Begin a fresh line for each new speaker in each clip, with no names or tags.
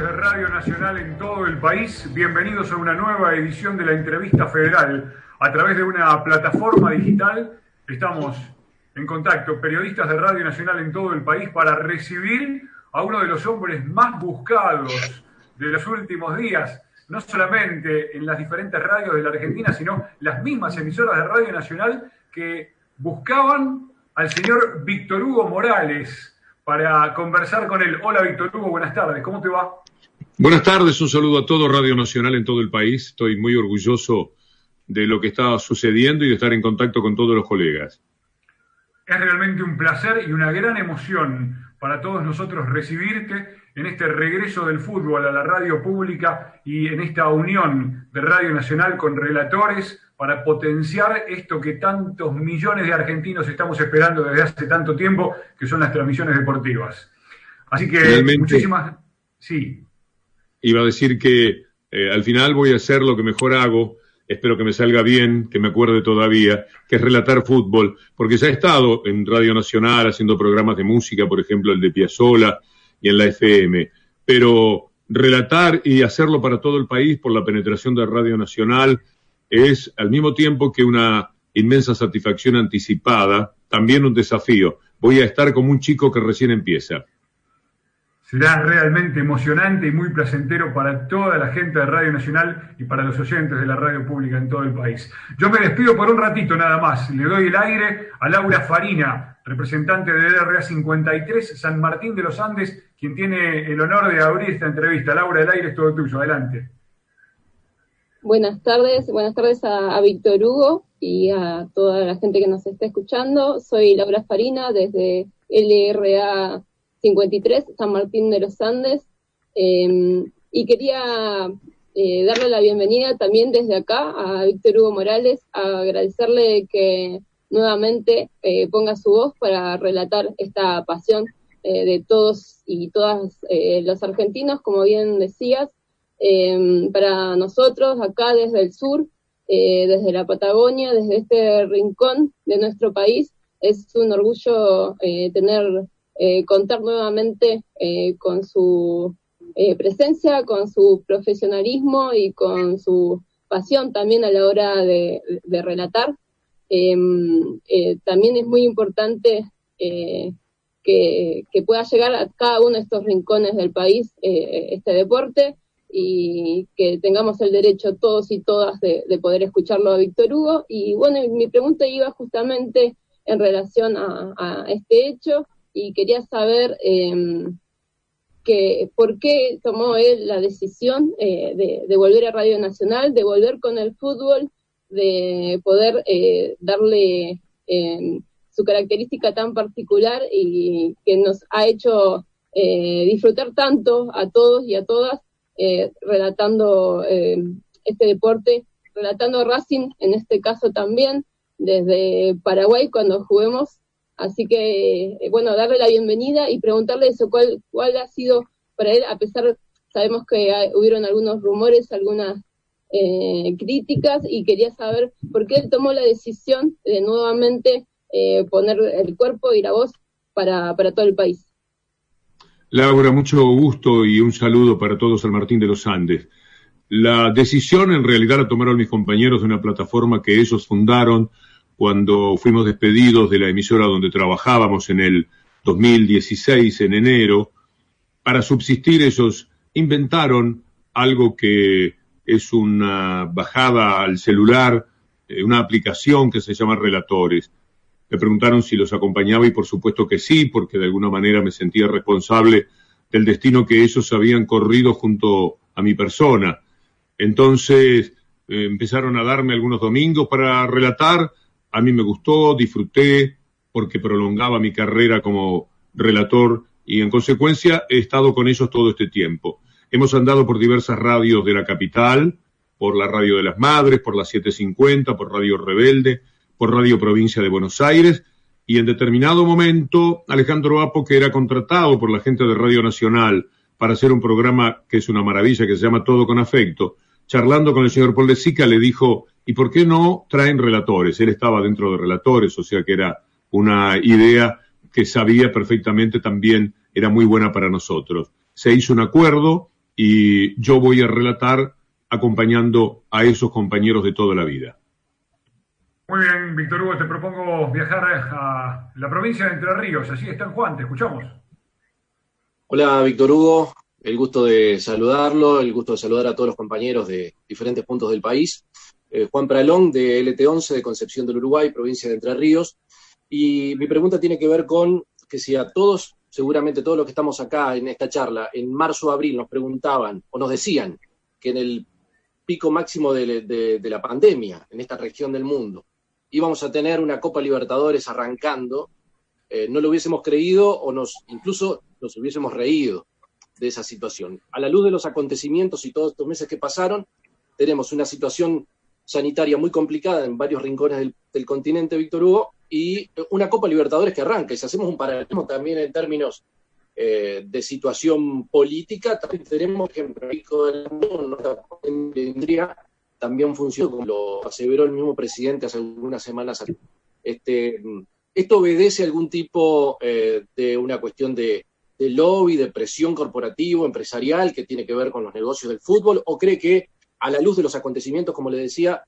de Radio Nacional en todo el país, bienvenidos a una nueva edición de la entrevista federal. A través de una plataforma digital estamos en contacto, periodistas de Radio Nacional en todo el país, para recibir a uno de los hombres más buscados de los últimos días, no solamente en las diferentes radios de la Argentina, sino las mismas emisoras de Radio Nacional que buscaban al señor Víctor Hugo Morales para conversar con él. Hola Víctor Hugo, buenas tardes, ¿cómo te va?
Buenas tardes, un saludo a todo Radio Nacional en todo el país. Estoy muy orgulloso de lo que está sucediendo y de estar en contacto con todos los colegas.
Es realmente un placer y una gran emoción para todos nosotros recibirte en este regreso del fútbol a la radio pública y en esta unión de Radio Nacional con relatores para potenciar esto que tantos millones de argentinos estamos esperando desde hace tanto tiempo, que son las transmisiones deportivas. Así que muchísimas... Sí.
Iba a decir que eh, al final voy a hacer lo que mejor hago, espero que me salga bien, que me acuerde todavía, que es relatar fútbol, porque ya he estado en Radio Nacional haciendo programas de música, por ejemplo el de Piazzola y en la FM, pero relatar y hacerlo para todo el país por la penetración de Radio Nacional es al mismo tiempo que una inmensa satisfacción anticipada, también un desafío. Voy a estar como un chico que recién empieza.
Será realmente emocionante y muy placentero para toda la gente de Radio Nacional y para los oyentes de la radio pública en todo el país. Yo me despido por un ratito nada más. Le doy el aire a Laura Farina, representante de RA 53 San Martín de los Andes, quien tiene el honor de abrir esta entrevista. Laura, el aire es todo tuyo. Adelante.
Buenas tardes, buenas tardes a, Víctor Hugo y a toda la gente que nos está escuchando. Soy Laura Farina desde LRA 53, San Martín de los Andes, em, y quería eh, darle la bienvenida también desde acá a Víctor Hugo Morales, a agradecerle que nuevamente eh, ponga su voz para relatar esta pasión eh, de todos y todas los argentinos, como bien decías, Em, para nosotros acá desde el sur, desde la Patagonia, desde este rincón de nuestro país, es un orgullo tener, eh, contar nuevamente con su presencia, con su profesionalismo y con su pasión también a la hora de, relatar. Em, también es muy importante que, que, pueda llegar a cada uno de estos rincones del país este deporte y que tengamos el derecho todos y todas de, poder escucharlo a Víctor Hugo. Y bueno, mi pregunta iba justamente en relación a, este hecho y quería saber em, que, por qué tomó él la decisión eh, de, volver a Radio Nacional, de volver con el fútbol, de poder eh, darle em, su característica tan particular y que nos ha hecho eh, disfrutar tanto a todos y a todas eh, relatando eh, este deporte, relatando Racing en este caso también, desde Paraguay cuando juguemos. Así que, eh, bueno, darle la bienvenida y preguntarle eso, cuál, cuál ha sido para él, a pesar, sabemos que hubieron algunos rumores, algunas críticas y quería saber por qué él tomó la decisión de nuevamente poner el cuerpo y la voz para, para todo el país.
Laura, mucho gusto y un saludo para todos al Martín de los Andes. La decisión en realidad la tomaron mis compañeros de una plataforma que ellos fundaron cuando fuimos despedidos de la emisora donde trabajábamos en el 2016, en enero. Para subsistir ellos inventaron algo que es una bajada al celular, eh, una aplicación que se llama Relatores. Me preguntaron si los acompañaba y por supuesto que sí, porque de alguna manera me sentía responsable del destino que ellos habían corrido junto a mi persona. Entonces eh, empezaron a darme algunos domingos para relatar. A mí me gustó, disfruté, porque prolongaba mi carrera como relator y en consecuencia he estado con ellos todo este tiempo. Hemos andado por diversas radios de la capital, por la Radio de las Madres, por la 750, por Radio Rebelde, por Radio Provincia de Buenos Aires, y en determinado momento Alejandro Apo, que era contratado por la gente de Radio Nacional para hacer un programa que es una maravilla, que se llama Todo con Afecto, charlando con el señor Paul de Sica, le dijo, ¿y por qué no traen relatores? Él estaba dentro de relatores, o sea que era una idea que sabía perfectamente también era muy buena para nosotros. Se hizo un acuerdo y yo voy a relatar acompañando a esos compañeros de toda la vida.
Muy bien, Víctor Hugo, te propongo viajar a la provincia de Entre Ríos. Así está Juan, te escuchamos.
Hola, Víctor Hugo. El gusto de saludarlo, el gusto de saludar a todos los compañeros de diferentes puntos del país. Eh, Juan Pralón, de LT11, de Concepción del Uruguay, provincia de Entre Ríos. Y mi pregunta tiene que ver con que si a todos, seguramente todos los que estamos acá en esta charla, en marzo o abril nos preguntaban o nos decían que en el pico máximo de la pandemia en esta región del mundo íbamos a tener una Copa Libertadores arrancando, eh, no lo hubiésemos creído o nos incluso nos hubiésemos reído de esa situación. A la luz de los acontecimientos y todos estos meses que pasaron, tenemos una situación sanitaria muy complicada en varios rincones del, continente, Víctor Hugo, y una Copa Libertadores que arranca. Y si hacemos un paralelismo también en términos eh, de situación política, también tenemos que en tendría también funciona, como lo aseveró el mismo presidente hace algunas semanas. Este, ¿Esto obedece algún tipo eh, de una cuestión de, lobby, de presión corporativo, empresarial, que tiene que ver con los negocios del fútbol? ¿O cree que a la luz de los acontecimientos, como le decía,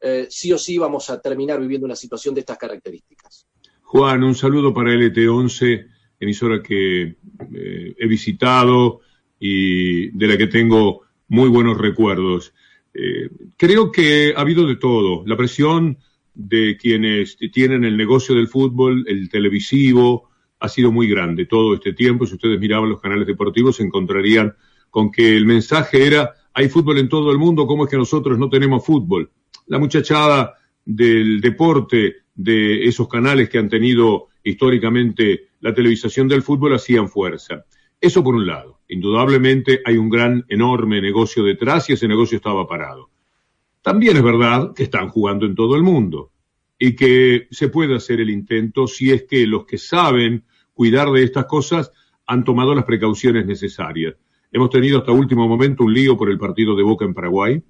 eh, sí o sí vamos a terminar viviendo una situación de estas características?
Juan, un saludo para LT11, emisora que eh, he visitado y de la que tengo muy buenos recuerdos. Eh, creo que ha habido de todo. La presión de quienes tienen el negocio del fútbol, el televisivo, ha sido muy grande todo este tiempo. Si ustedes miraban los canales deportivos, se encontrarían con que el mensaje era, hay fútbol en todo el mundo, ¿cómo es que nosotros no tenemos fútbol? La muchachada del deporte, de esos canales que han tenido históricamente la televisación del fútbol, hacían fuerza. Eso por un lado. Indudablemente hay un gran, enorme negocio detrás y ese negocio estaba parado. También es verdad que están jugando en todo el mundo y que se puede hacer el intento si es que los que saben cuidar de estas cosas han tomado las precauciones necesarias. Hemos tenido hasta último momento un lío por el partido de Boca en Paraguay,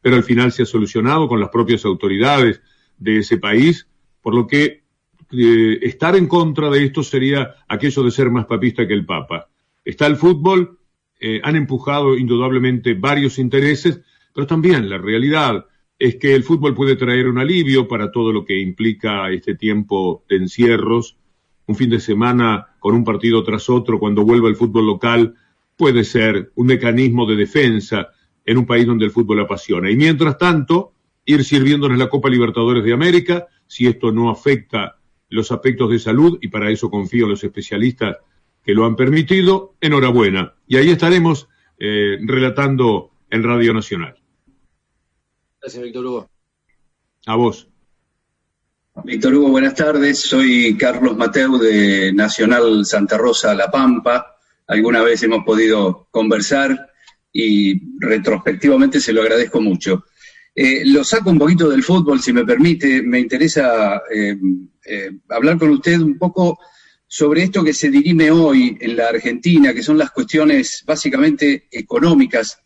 pero al final se ha solucionado con las propias autoridades de ese país, por lo que eh, estar en contra de esto sería aquello de ser más papista que el Papa. Está el fútbol, eh, han empujado indudablemente varios intereses, pero también la realidad es que el fútbol puede traer un alivio para todo lo que implica este tiempo de encierros. Un fin de semana con un partido tras otro, cuando vuelva el fútbol local, puede ser un mecanismo de defensa en un país donde el fútbol apasiona. Y mientras tanto, ir sirviéndonos la Copa Libertadores de América, si esto no afecta los aspectos de salud, y para eso confío en los especialistas que lo han permitido, enhorabuena. Y ahí estaremos eh, relatando en Radio Nacional.
Gracias, Víctor Hugo.
A vos.
Víctor Hugo, buenas tardes. Soy Carlos Mateu de Nacional Santa Rosa La Pampa. Alguna vez hemos podido conversar y retrospectivamente se lo agradezco mucho. Eh, lo saco un poquito del fútbol, si me permite. Me interesa eh, hablar con usted un poco sobre esto que se dirime hoy en la Argentina, que son las cuestiones básicamente económicas.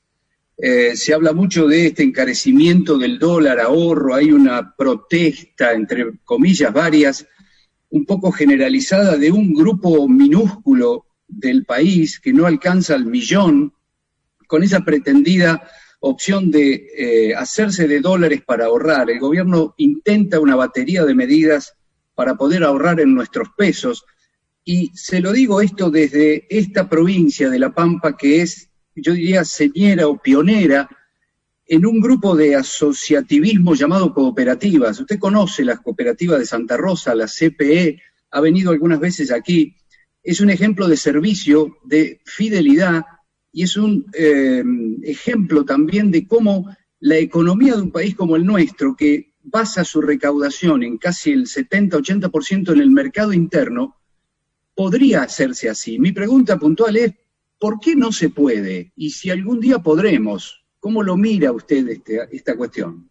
Eh, se habla mucho de este encarecimiento del dólar, ahorro, hay una protesta, entre comillas varias, un poco generalizada de un grupo minúsculo del país que no alcanza el millón, con esa pretendida opción de eh, hacerse de dólares para ahorrar. El gobierno intenta una batería de medidas para poder ahorrar en nuestros pesos y se lo digo esto desde esta provincia de La Pampa, que es, yo diría, señera o pionera en un grupo de asociativismo llamado cooperativas. Usted conoce las cooperativas de Santa Rosa, la CPE, ha venido algunas veces aquí. Es un ejemplo de servicio, de fidelidad y es un eh, ejemplo también de cómo la economía de un país como el nuestro, que basa su recaudación en casi el 70-80% en el mercado interno, podría hacerse así. Mi pregunta puntual es, ¿por qué no se puede? Y si algún día podremos, ¿cómo lo mira usted este, esta cuestión?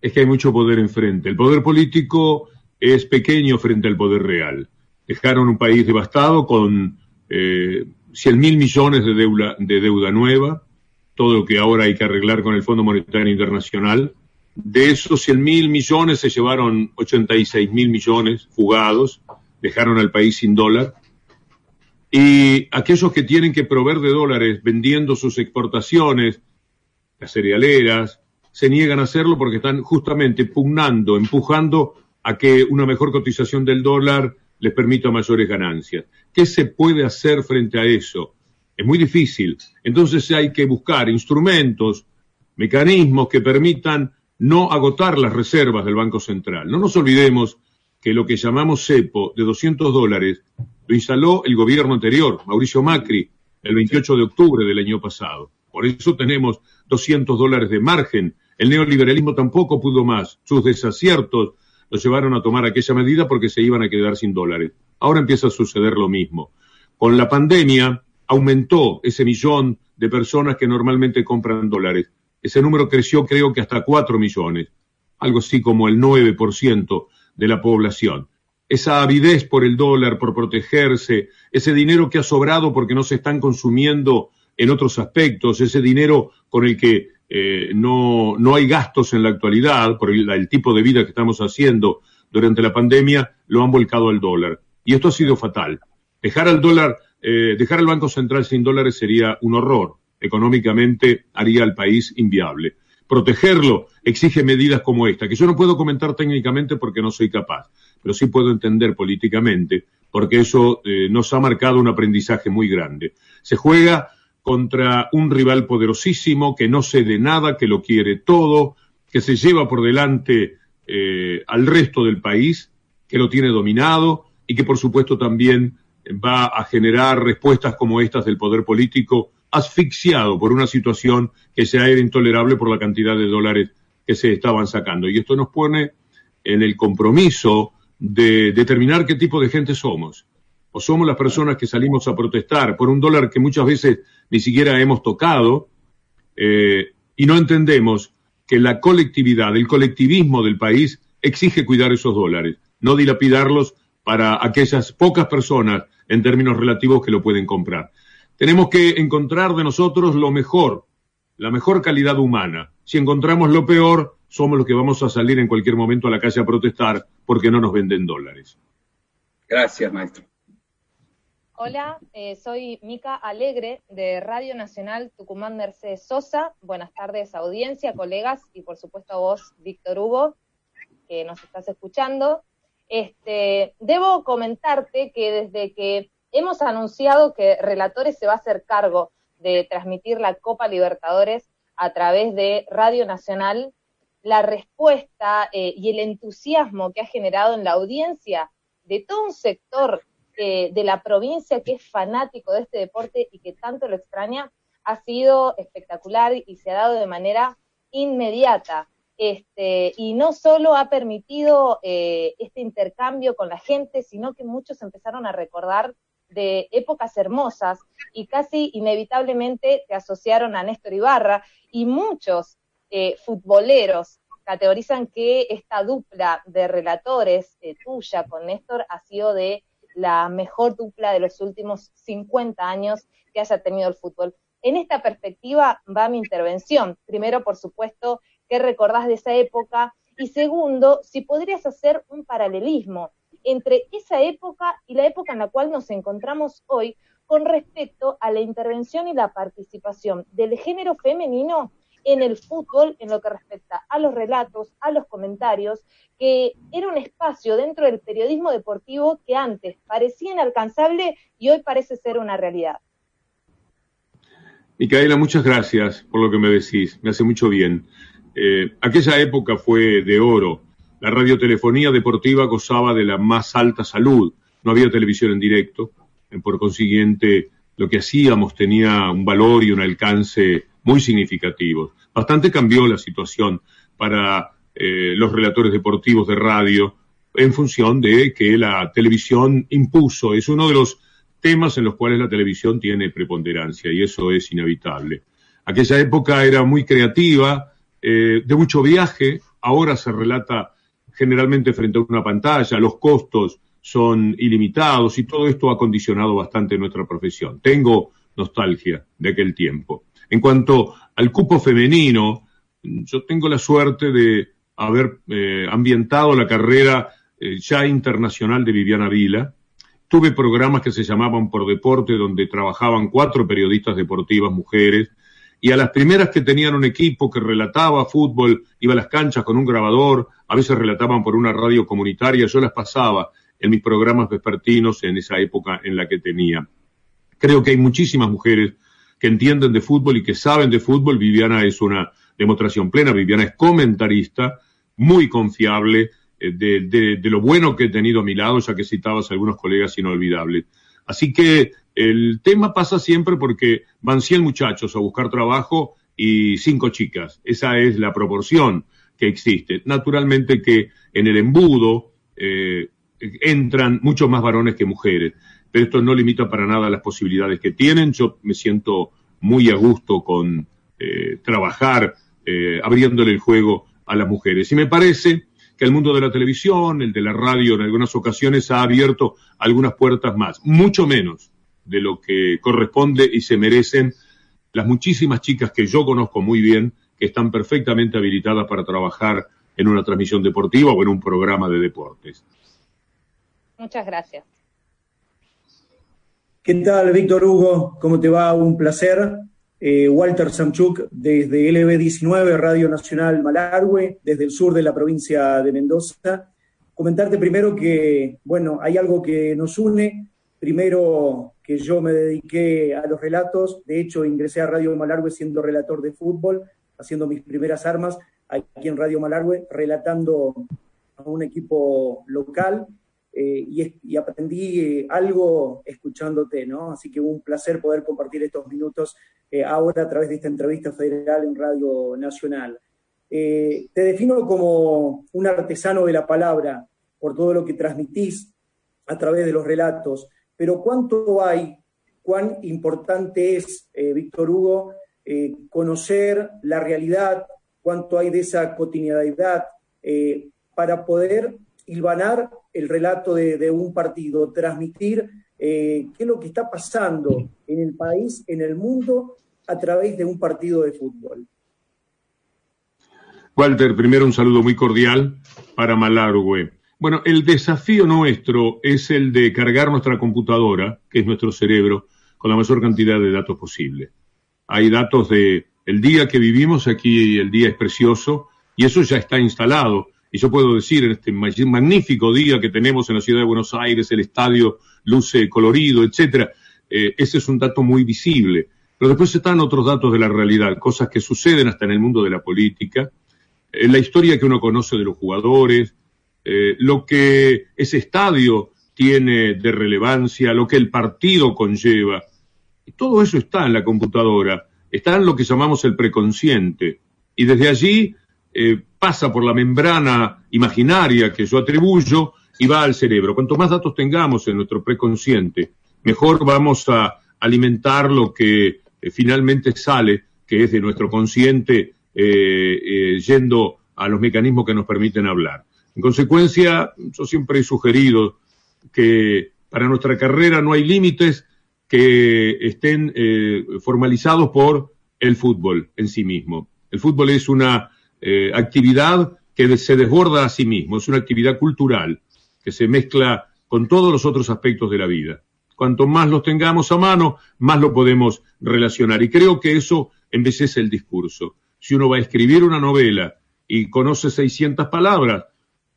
Es que hay mucho poder enfrente. El poder político es pequeño frente al poder real. Dejaron un país devastado con eh, 100 mil millones de deuda, de deuda nueva, todo lo que ahora hay que arreglar con el Fondo Monetario Internacional. De esos 100 mil millones se llevaron 86 mil millones fugados dejaron al país sin dólar. Y aquellos que tienen que proveer de dólares vendiendo sus exportaciones, las cerealeras, se niegan a hacerlo porque están justamente pugnando, empujando a que una mejor cotización del dólar les permita mayores ganancias. ¿Qué se puede hacer frente a eso? Es muy difícil. Entonces hay que buscar instrumentos, mecanismos que permitan no agotar las reservas del Banco Central. No nos olvidemos que lo que llamamos cepo de 200 dólares lo instaló el gobierno anterior, Mauricio Macri, el 28 de octubre del año pasado. Por eso tenemos 200 dólares de margen. El neoliberalismo tampoco pudo más. Sus desaciertos lo llevaron a tomar aquella medida porque se iban a quedar sin dólares. Ahora empieza a suceder lo mismo. Con la pandemia aumentó ese millón de personas que normalmente compran dólares. Ese número creció creo que hasta 4 millones, algo así como el 9% de la población. Esa avidez por el dólar, por protegerse, ese dinero que ha sobrado porque no se están consumiendo en otros aspectos, ese dinero con el que eh, no, no, hay gastos en la actualidad por el, tipo de vida que estamos haciendo durante la pandemia, lo han volcado al dólar. Y esto ha sido fatal. Dejar al dólar, eh, dejar al Banco Central sin dólares sería un horror. Económicamente haría al país inviable. Protegerlo exige medidas como esta, que yo no puedo comentar técnicamente porque no soy capaz, pero sí puedo entender políticamente, porque eso eh, nos ha marcado un aprendizaje muy grande. Se juega contra un rival poderosísimo que no cede nada, que lo quiere todo, que se lleva por delante eh, al resto del país, que lo tiene dominado y que por supuesto también va a generar respuestas como estas del poder político asfixiado por una situación que ya era intolerable por la cantidad de dólares que se estaban sacando. Y esto nos pone en el compromiso de determinar qué tipo de gente somos o somos las personas que salimos a protestar por un dólar que muchas veces ni siquiera hemos tocado eh, y no entendemos que la colectividad, el colectivismo del país exige cuidar esos dólares, no dilapidarlos para aquellas pocas personas en términos relativos que lo pueden comprar. Tenemos que encontrar de nosotros lo mejor, la mejor calidad humana. Si encontramos lo peor, somos los que vamos a salir en cualquier momento a la calle a protestar porque no nos venden dólares.
Gracias, maestro.
Hola, eh, soy Mica Alegre de Radio Nacional Tucumán Mercedes Sosa. Buenas tardes, audiencia, colegas y por supuesto a vos, Víctor Hugo, que nos estás escuchando. Este, debo comentarte que desde que hemos anunciado que Relatores se va a hacer cargo de transmitir la Copa Libertadores a través de Radio Nacional, la respuesta eh, y el entusiasmo que ha generado en la audiencia de todo un sector de la provincia que es fanático de este deporte y que tanto lo extraña, ha sido espectacular y se ha dado de manera inmediata. Este, y no solo ha permitido eh, este intercambio con la gente, sino que muchos empezaron a recordar de épocas hermosas y casi inevitablemente te asociaron a Néstor Ibarra y muchos eh, futboleros categorizan que esta dupla de relatores eh, tuya con Néstor ha sido de la mejor dupla de los últimos 50 años que haya tenido el fútbol. En esta perspectiva va mi intervención. Primero, por supuesto, ¿qué recordás de esa época? Y segundo, si podrías hacer un paralelismo entre esa época y la época en la cual nos encontramos hoy con respecto a la intervención y la participación del género femenino en el fútbol en lo que respecta a los relatos, a los comentarios, que era un espacio dentro del periodismo deportivo que antes parecía inalcanzable y hoy parece ser una realidad.
Micaela, muchas gracias por lo que me decís, me hace mucho bien. Eh, aquella época fue de oro. La radiotelefonía deportiva gozaba de la más alta salud. No había televisión en directo. Por consiguiente, lo que hacíamos tenía un valor y un alcance muy significativos. Bastante cambió la situación para eh, los relatores deportivos de radio en función de que la televisión impuso, es uno de los temas en los cuales la televisión tiene preponderancia y eso es inevitable. Aquella época era muy creativa, eh, de mucho viaje, ahora se relata generalmente frente a una pantalla, los costos son ilimitados y todo esto ha condicionado bastante nuestra profesión. Tengo nostalgia de aquel tiempo. En cuanto al cupo femenino, yo tengo la suerte de haber eh, ambientado la carrera eh, ya internacional de Viviana Vila tuve programas que se llamaban Por Deporte, donde trabajaban cuatro periodistas deportivas mujeres, y a las primeras que tenían un equipo que relataba fútbol, iba a las canchas con un grabador, a veces relataban por una radio comunitaria, yo las pasaba en mis programas vespertinos en esa época en la que tenía. Creo que hay muchísimas mujeres que entienden de fútbol y que saben de fútbol. Viviana es una demostración plena, Viviana es comentarista, muy confiable, eh, de, lo bueno que he tenido a mi lado, ya que citabas a algunos colegas inolvidables. Así que el tema pasa siempre porque van 100 muchachos a buscar trabajo y cinco chicas. Esa es la proporción que existe. Naturalmente que en el embudo eh, entran muchos más varones que mujeres, pero esto no limita para nada las posibilidades que tienen. Yo me siento muy a gusto con eh, trabajar eh, abriéndole el juego a las mujeres. Y me parece que el mundo de la televisión, el de la radio, en algunas ocasiones ha abierto algunas puertas más, mucho menos de lo que corresponde y se merecen las muchísimas chicas que yo conozco muy bien, que están perfectamente habilitadas para trabajar en una transmisión deportiva o en un programa de deportes.
Muchas gracias.
¿Qué tal, Víctor Hugo? ¿Cómo te va? Un placer. Eh, Walter Samchuk desde LB19, Radio Nacional Malargüe, desde el sur de la provincia de Mendoza. Comentarte primero que, bueno, hay algo que nos une. Primero que yo me dediqué a los relatos, de hecho ingresé a Radio Malargüe siendo relator de fútbol, haciendo mis primeras armas aquí en Radio Malargüe, relatando a un equipo local eh, y, aprendí eh, algo escuchándote, ¿no? Así que un placer poder compartir estos minutos eh, ahora a través de esta entrevista federal en Radio Nacional. te defino como un artesano de la palabra por todo lo que transmitís a través de los relatos, pero ¿cuánto hay, cuán importante es, Víctor Hugo, conocer la realidad, cuánto hay de esa cotidianidad para poder hilvanar el relato de, un partido, transmitir eh, qué es lo que está pasando en el país, en el mundo, a través de un partido de fútbol.
Walter, primero un saludo muy cordial para Malargüe. Bueno, el desafío nuestro es el de cargar nuestra computadora, que es nuestro cerebro, con la mayor cantidad de datos posible. Hay datos de el día que vivimos aquí, el día es precioso, y eso ya está instalado y yo puedo decir en este magnífico día que tenemos en la ciudad de Buenos Aires, el estadio luce colorido, etcétera, eh, ese es un dato muy visible. Pero después están otros datos de la realidad, cosas que suceden hasta en el mundo de la política, eh, la historia que uno conoce de los jugadores, eh, lo que ese estadio tiene de relevancia, lo que el partido conlleva. Y todo eso está en la computadora, está en lo que llamamos el preconsciente. Y desde allí pasa por la membrana imaginaria que yo atribuyo y va al cerebro. Cuanto más datos tengamos en nuestro preconsciente, mejor vamos a alimentar lo que eh, finalmente sale, que es de nuestro consciente, eh, yendo a los mecanismos que nos permiten hablar. En consecuencia, yo siempre he sugerido que para nuestra carrera no hay límites que estén formalizados por el fútbol en sí mismo. El fútbol es una eh, actividad que se desborda a sí mismo, es una actividad cultural que se mezcla con todos los otros aspectos de la vida. Cuanto más los tengamos a mano, más lo podemos relacionar. Y creo que eso envejece el discurso. Si uno va a escribir una novela y conoce 600 palabras,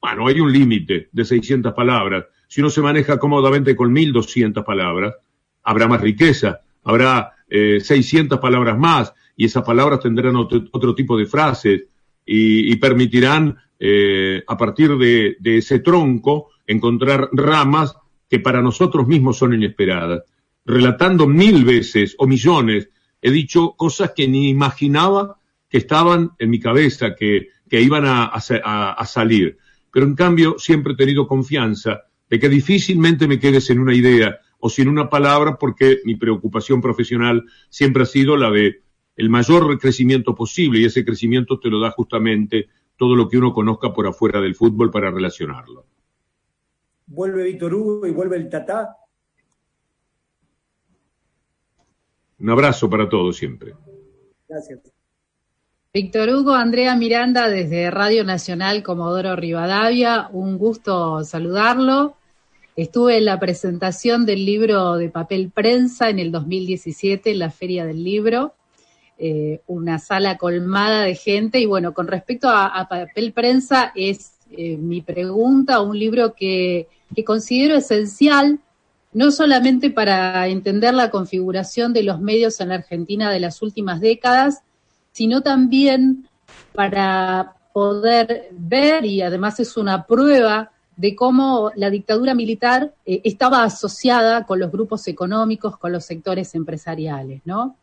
bueno, hay un límite de 600 palabras. Si uno se maneja cómodamente con 1200 palabras, habrá más riqueza, habrá eh, 600 palabras más y esas palabras tendrán otro tipo de frases, y, permitirán, eh, a partir de, ese tronco, encontrar ramas que para nosotros mismos son inesperadas. Relatando mil veces o millones, he dicho cosas que ni imaginaba que estaban en mi cabeza, que, que iban a, a, salir. Pero en cambio siempre he tenido confianza de que difícilmente me quedes en una idea o sin una palabra porque mi preocupación profesional siempre ha sido la de el mayor crecimiento posible y ese crecimiento te lo da justamente todo lo que uno conozca por afuera del fútbol para relacionarlo.
Vuelve Víctor Hugo y vuelve el Tatá.
Un abrazo para todos siempre.
Gracias. Víctor Hugo, Andrea Miranda desde Radio Nacional Comodoro Rivadavia, un gusto saludarlo. Estuve en la presentación del libro de papel prensa en el 2017 en la Feria del Libro, eh, una sala colmada de gente y bueno, con respecto a, papel prensa es eh, mi pregunta, un libro que, que considero esencial no solamente para entender la configuración de los medios en la Argentina de las últimas décadas, sino también para poder ver, y además es una prueba de cómo la dictadura militar eh, estaba asociada con los grupos económicos, con los sectores empresariales, ¿no?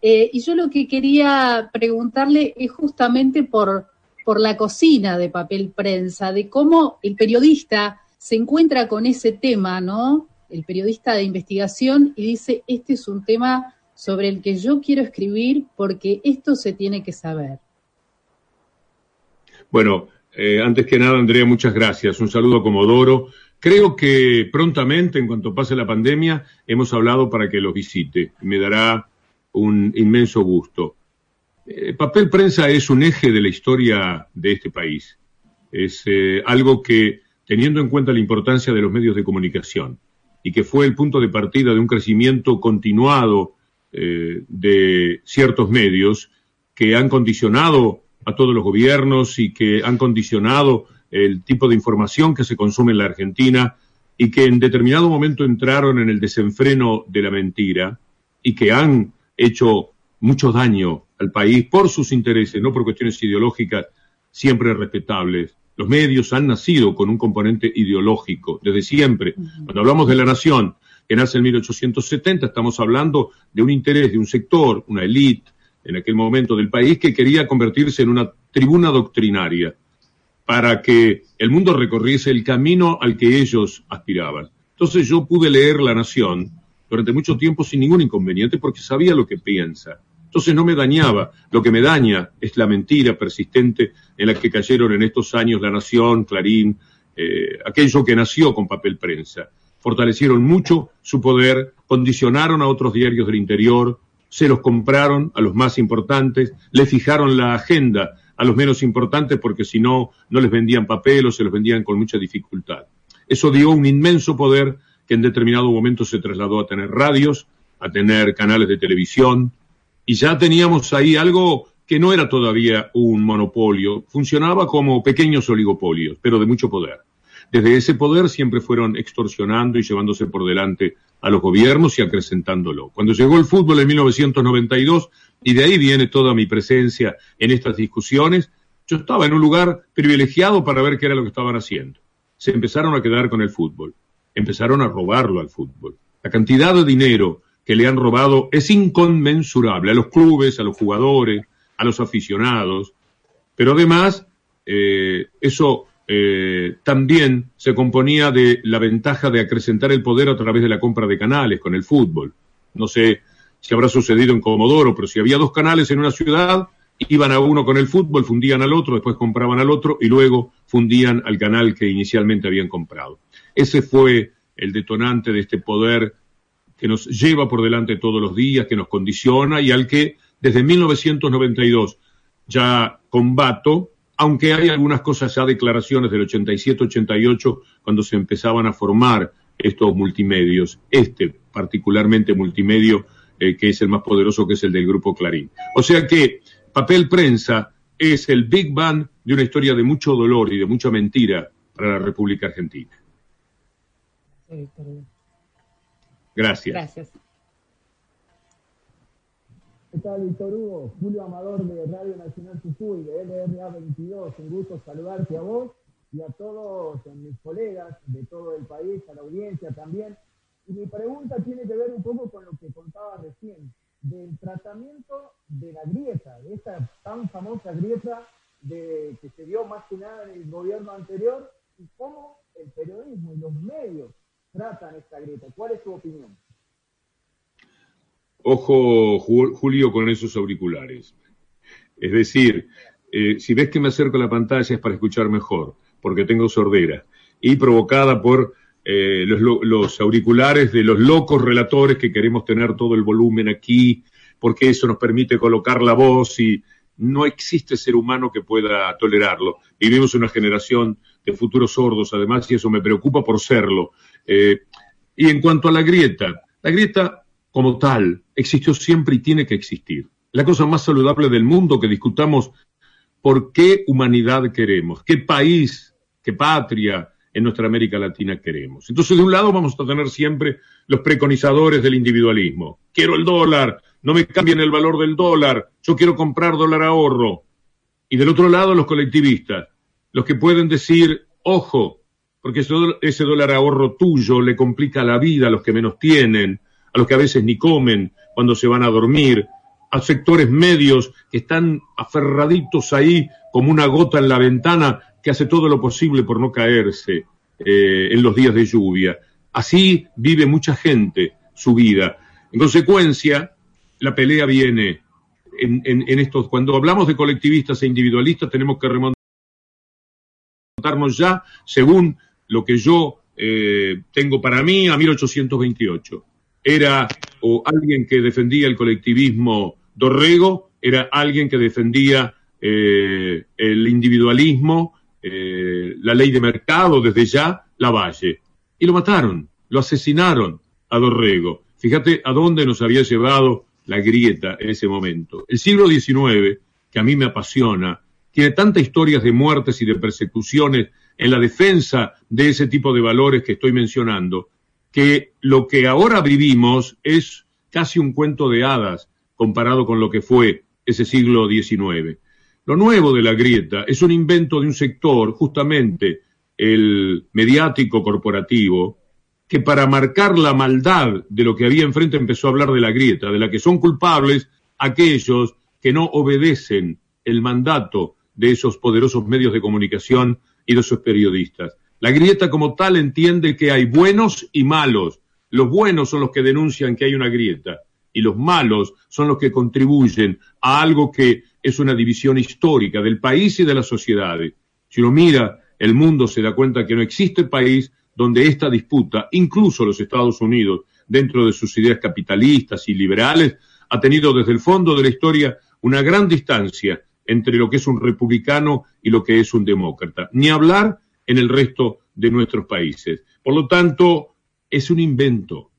Eh, y yo lo que quería preguntarle es justamente por, por la cocina de papel prensa, de cómo el periodista se encuentra con ese tema, ¿no? El periodista de investigación y dice, este es un tema sobre el que yo quiero escribir porque esto se tiene que saber.
Bueno, eh, antes que nada, Andrea, muchas gracias. Un saludo a Comodoro. Creo que prontamente, en cuanto pase la pandemia, hemos hablado para que los visite. Me dará un inmenso gusto. Eh, papel prensa es un eje de la historia de este país. Es eh, algo que, teniendo en cuenta la importancia de los medios de comunicación y que fue el punto de partida de un crecimiento continuado de ciertos medios que han condicionado a todos los gobiernos y que han condicionado el tipo de información que se consume en la Argentina y que en determinado momento entraron en el desenfreno de la mentira y que han hecho mucho daño al país por sus intereses, no por cuestiones ideológicas siempre respetables. Los medios han nacido con un componente ideológico desde siempre. Cuando hablamos de la nación, que nace en 1870, estamos hablando de un interés de un sector, una élite, en aquel momento del país que quería convertirse en una tribuna doctrinaria para que el mundo recorriese el camino al que ellos aspiraban. Entonces yo pude leer La Nación durante mucho tiempo sin ningún inconveniente porque sabía lo que piensa. Entonces no me dañaba. Lo que me daña es la mentira persistente en la que cayeron en estos años La Nación, Clarín, eh, aquello que nació con papel prensa. Fortalecieron mucho su poder, condicionaron a otros diarios del interior, se los compraron a los más importantes, le fijaron la agenda a los menos importantes porque si no, no les vendían papel o se los vendían con mucha dificultad. Eso dio un inmenso poder que en determinado momento se trasladó a tener radios, a tener canales de televisión, y ya teníamos ahí algo que no era todavía un monopolio, funcionaba como pequeños oligopolios, pero de mucho poder. Desde ese poder siempre fueron extorsionando y llevándose por delante a los gobiernos y acrecentándolo. Cuando llegó el fútbol en 1992, y de ahí viene toda mi presencia en estas discusiones, yo estaba en un lugar privilegiado para ver qué era lo que estaban haciendo. Se empezaron a quedar con el fútbol, empezaron a robarlo al fútbol. La cantidad de dinero que le han robado es inconmensurable a los clubes, a los jugadores, a los aficionados, pero además eh, eso eh, también se componía de la ventaja de acrecentar el poder a través de la compra de canales con el fútbol. No sé si habrá sucedido en Comodoro, pero si había dos canales en una ciudad, iban a uno con el fútbol, fundían al otro, después compraban al otro y luego fundían al canal que inicialmente habían comprado. Ese fue el detonante de este poder que nos lleva por delante todos los días, que nos condiciona y al que desde 1992 ya combato aunque hay algunas cosas ya, declaraciones del 87-88, cuando se empezaban a formar estos multimedios, este particularmente multimedio, eh, que es el más poderoso, que es el del Grupo Clarín. O sea que papel prensa es el Big Bang de una historia de mucho dolor y de mucha mentira para la República Argentina. Gracias. Gracias.
¿Qué tal, Víctor Hugo? Julio Amador de Radio Nacional Jujuy, de LRA 22. Un gusto saludarte a vos y a todos mis colegas de todo el país, a la audiencia también. Y mi pregunta tiene que ver un poco con lo que contaba recién, del tratamiento de la grieta, de esta tan famosa grieta de, que se dio más que nada en el gobierno anterior, y cómo el periodismo y los medios ¿Cuál es opinión?
Ojo, Julio, con esos auriculares. Es decir, eh, si ves que me acerco a la pantalla es para escuchar mejor, porque tengo sordera, y provocada por eh, los, auriculares de los locos relatores que queremos tener todo el volumen aquí, porque eso nos permite colocar la voz y no existe ser humano que pueda tolerarlo. Vivimos una generación de futuros sordos, además, y eso me preocupa por serlo. Eh, y en cuanto a la grieta, la grieta como tal existió siempre y tiene que existir. La cosa más saludable del mundo que discutamos por qué humanidad queremos, qué país, qué patria en nuestra América Latina queremos. Entonces, de un lado vamos a tener siempre los preconizadores del individualismo. Quiero el dólar, no me cambien el valor del dólar, yo quiero comprar dólar ahorro. Y del otro lado los colectivistas, los que pueden decir, ojo, porque ese dólar ahorro tuyo le complica la vida a los que menos tienen, a los que a veces ni comen cuando se van a dormir, a sectores medios que están aferraditos ahí como una gota en la ventana que hace todo lo posible por no caerse eh, en los días de lluvia. Así vive mucha gente su vida. En consecuencia, la pelea viene en, en, estos. Cuando hablamos de colectivistas e individualistas, tenemos que ya según lo que yo eh, tengo para mí a 1828. Era o alguien que defendía el colectivismo Dorrego, era alguien que defendía eh, el individualismo, eh, la ley de mercado, desde ya, la Valle. Y lo mataron, lo asesinaron a Dorrego. Fíjate a dónde nos había llevado la grieta en ese momento. El siglo XIX, que a mí me apasiona, tiene tantas historias de muertes y de persecuciones en la defensa de ese tipo de valores que estoy mencionando, que lo que ahora vivimos es casi un cuento de hadas comparado con lo que fue ese siglo XIX. Lo nuevo de la grieta es un invento de un sector, justamente el mediático corporativo, que para marcar la maldad de lo que había enfrente empezó a hablar de la grieta, de la que son culpables aquellos que no obedecen el mandato de esos poderosos medios de comunicación y de esos periodistas. La grieta como tal entiende que hay buenos y malos. Los buenos son los que denuncian que hay una grieta y los malos son los que contribuyen a algo que es una división histórica del país y de las sociedades. Si uno mira el mundo se da cuenta que no existe país donde esta disputa, incluso los Estados Unidos, dentro de sus ideas capitalistas y liberales, ha tenido desde el fondo de la historia una gran distancia entre lo que es un republicano y lo que es un demócrata. Ni hablar en el resto de nuestros países. Por lo tanto, es un invento,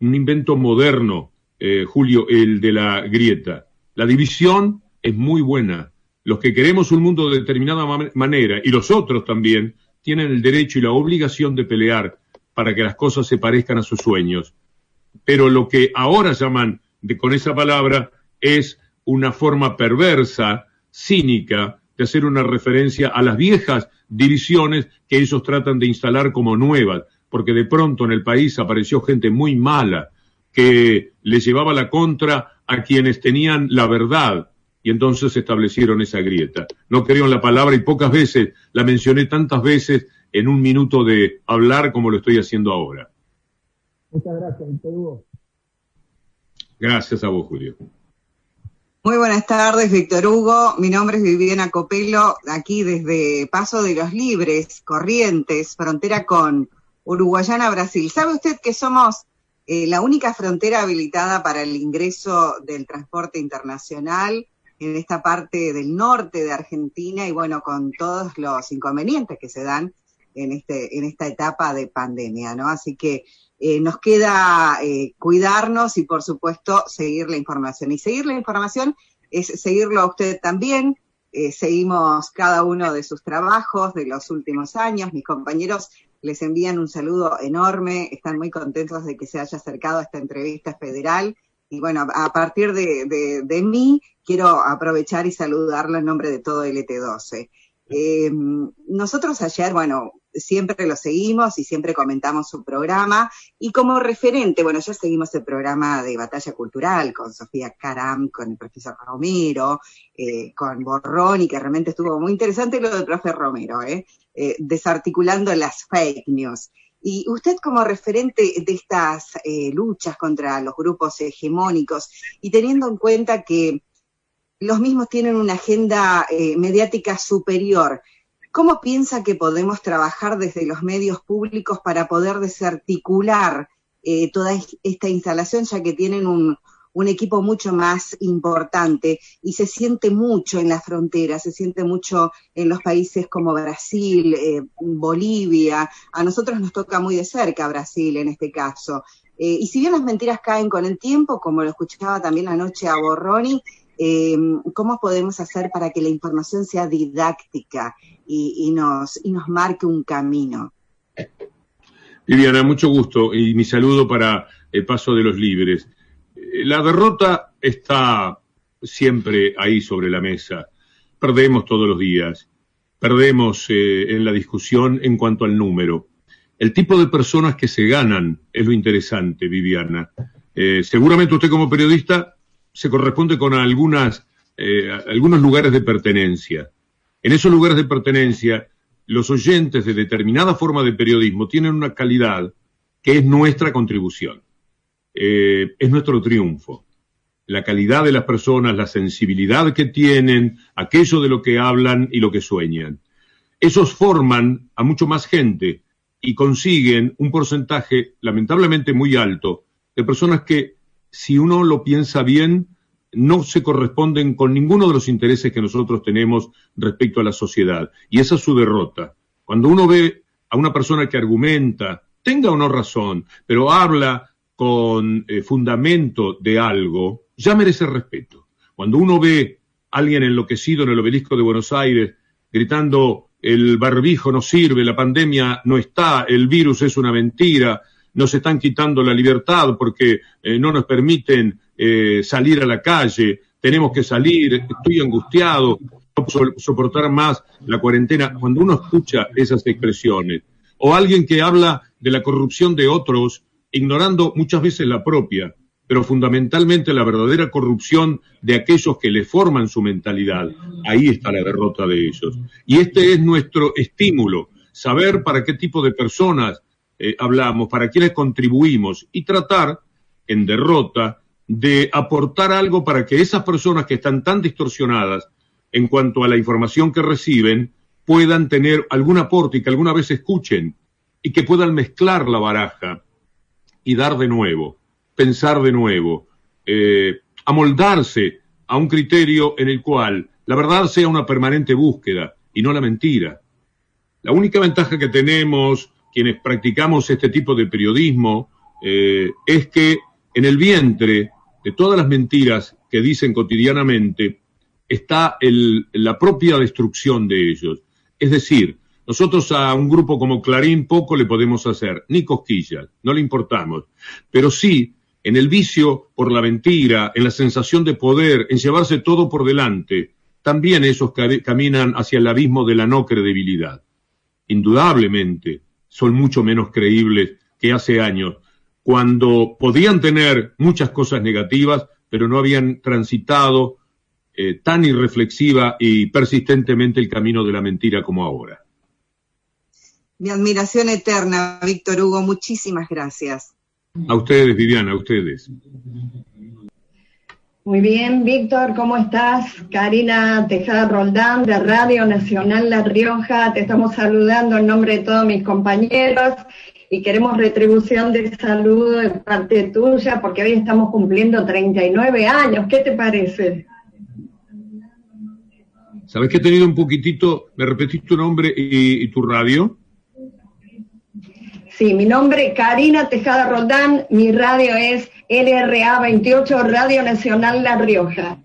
un invento moderno, eh, Julio, el de la grieta. La división es muy buena. Los que queremos un mundo de determinada manera y los otros también tienen el derecho y la obligación de pelear para que las cosas se parezcan a sus sueños. Pero lo que ahora llaman de, con esa palabra es una forma perversa, cínica, de hacer una referencia a las viejas divisiones que ellos tratan de instalar como nuevas, porque de pronto en el país apareció gente muy mala, que le llevaba la contra a quienes tenían la verdad y entonces establecieron esa grieta. No creo en la palabra y pocas veces la mencioné tantas veces en un minuto de hablar como lo estoy haciendo ahora.
Muchas gracias, Víctor Hugo.
Gracias a vos, Julio.
Muy buenas tardes, Víctor Hugo. Mi nombre es Viviana Copelo, aquí desde Paso de los Libres, Corrientes, frontera con Uruguayana, Brasil. ¿Sabe usted que somos eh, la única frontera habilitada para el ingreso del transporte internacional en esta parte del norte de Argentina y bueno, con todos los inconvenientes que se dan en, este, en esta etapa de pandemia, ¿no? Así que eh, nos queda eh, cuidarnos y por supuesto seguir la información. Y seguir la información es seguirlo a usted también. seguimos cada uno de sus trabajos de los últimos años. Mis compañeros les envían un saludo enorme, están muy contentos de que se haya acercado a esta entrevista federal. Y bueno, a partir de, de, mí, quiero aprovechar y saludarlo en nombre de todo el ET12. Eh, nosotros ayer, bueno, siempre lo seguimos y siempre comentamos su programa. Y como referente, bueno, ya seguimos el programa de Batalla Cultural con Sofía Caram, con el profesor Romero, eh, con Borrón, y que realmente estuvo muy interesante lo del profe Romero, ¿eh? eh desarticulando las fake news. Y usted como referente de estas eh, luchas contra los grupos hegemónicos y teniendo en cuenta que los mismos tienen una agenda mediática superior, ¿Cómo piensa que podemos trabajar desde los medios públicos para poder desarticular eh, toda esta instalación, ya que tienen un, equipo mucho más importante y se siente mucho en la frontera, se siente mucho en los países como Brasil, eh, Bolivia. A nosotros nos toca muy de cerca Brasil en este caso. Eh, y si bien las mentiras caen con el tiempo, como lo escuchaba también anoche a Borroni, eh, ¿cómo podemos hacer para que la información sea didáctica y, nos, marque un camino?
Viviana, mucho gusto y mi saludo para el paso de los libres. Eh, la derrota está siempre ahí sobre la mesa. Perdemos todos los días. Perdemos eh, en la discusión en cuanto al número. El tipo de personas que se ganan es lo interesante, Viviana. seguramente usted como periodista se corresponde con algunas, eh, algunos lugares de pertenencia. En esos lugares de pertenencia, los oyentes de determinada forma de periodismo tienen una calidad que es nuestra contribución, eh, es nuestro triunfo. La calidad de las personas, la sensibilidad que tienen, aquello de lo que hablan y lo que sueñan. Esos forman a mucho más gente y consiguen un porcentaje lamentablemente muy alto de personas que si uno lo piensa bien, no se corresponden con ninguno de los intereses que nosotros tenemos respecto a la sociedad. Y esa es su derrota. Cuando uno ve a una persona que argumenta, tenga o no razón, pero habla con eh, fundamento de algo, ya merece respeto. Cuando uno ve a alguien enloquecido en el obelisco de Buenos Aires gritando el barbijo no sirve, la pandemia no está, el virus es una mentira, nos están quitando la libertad porque eh, no nos permiten eh, salir a la calle, tenemos que salir, estoy angustiado, no soportar más la cuarentena. Cuando uno escucha esas expresiones, o alguien que habla de la corrupción de otros, ignorando muchas veces la propia, pero fundamentalmente la verdadera corrupción de aquellos que le forman su mentalidad, ahí está la derrota de ellos. Y este es nuestro estímulo, saber para qué tipo de personas eh, hablamos, para quienes contribuimos y tratar en derrota de aportar algo para que esas personas que están tan distorsionadas en cuanto a la información que reciben puedan tener algún aporte y que alguna vez escuchen y que puedan mezclar la baraja y dar de nuevo, pensar de nuevo, eh, amoldarse a un criterio en el cual la verdad sea una permanente búsqueda y no la mentira. La única ventaja que tenemos quienes practicamos este tipo de periodismo eh, es que en el vientre de todas las mentiras que dicen cotidianamente está la propia destrucción de ellos. Es decir, nosotros a un grupo como Clarín poco le podemos hacer, ni cosquillas, no le importamos, pero sí en el vicio por la mentira, en la sensación de poder, en llevarse todo por delante, también esos caminan hacia el abismo de la no credibilidad. Indudablemente, son mucho menos creíbles que hace años, cuando podían tener muchas cosas negativas, pero no habían transitado eh, tan irreflexiva y persistentemente el camino de la mentira como ahora.
Mi admiración eterna, Víctor Hugo, muchísimas gracias.
A ustedes, Viviana, a ustedes.
Muy bien, Víctor, ¿cómo estás? Karina Tejada Roldán de Radio Nacional La Rioja, te estamos saludando en nombre de todos mis compañeros y queremos retribución de saludo de parte tuya porque hoy estamos cumpliendo 39 años. ¿Qué te parece?
¿Sabes que he tenido un poquitito, me repetís tu nombre y, y tu radio?
Sí, mi nombre es Karina Tejada Roldán, mi radio es LRA 28 Radio Nacional La Rioja.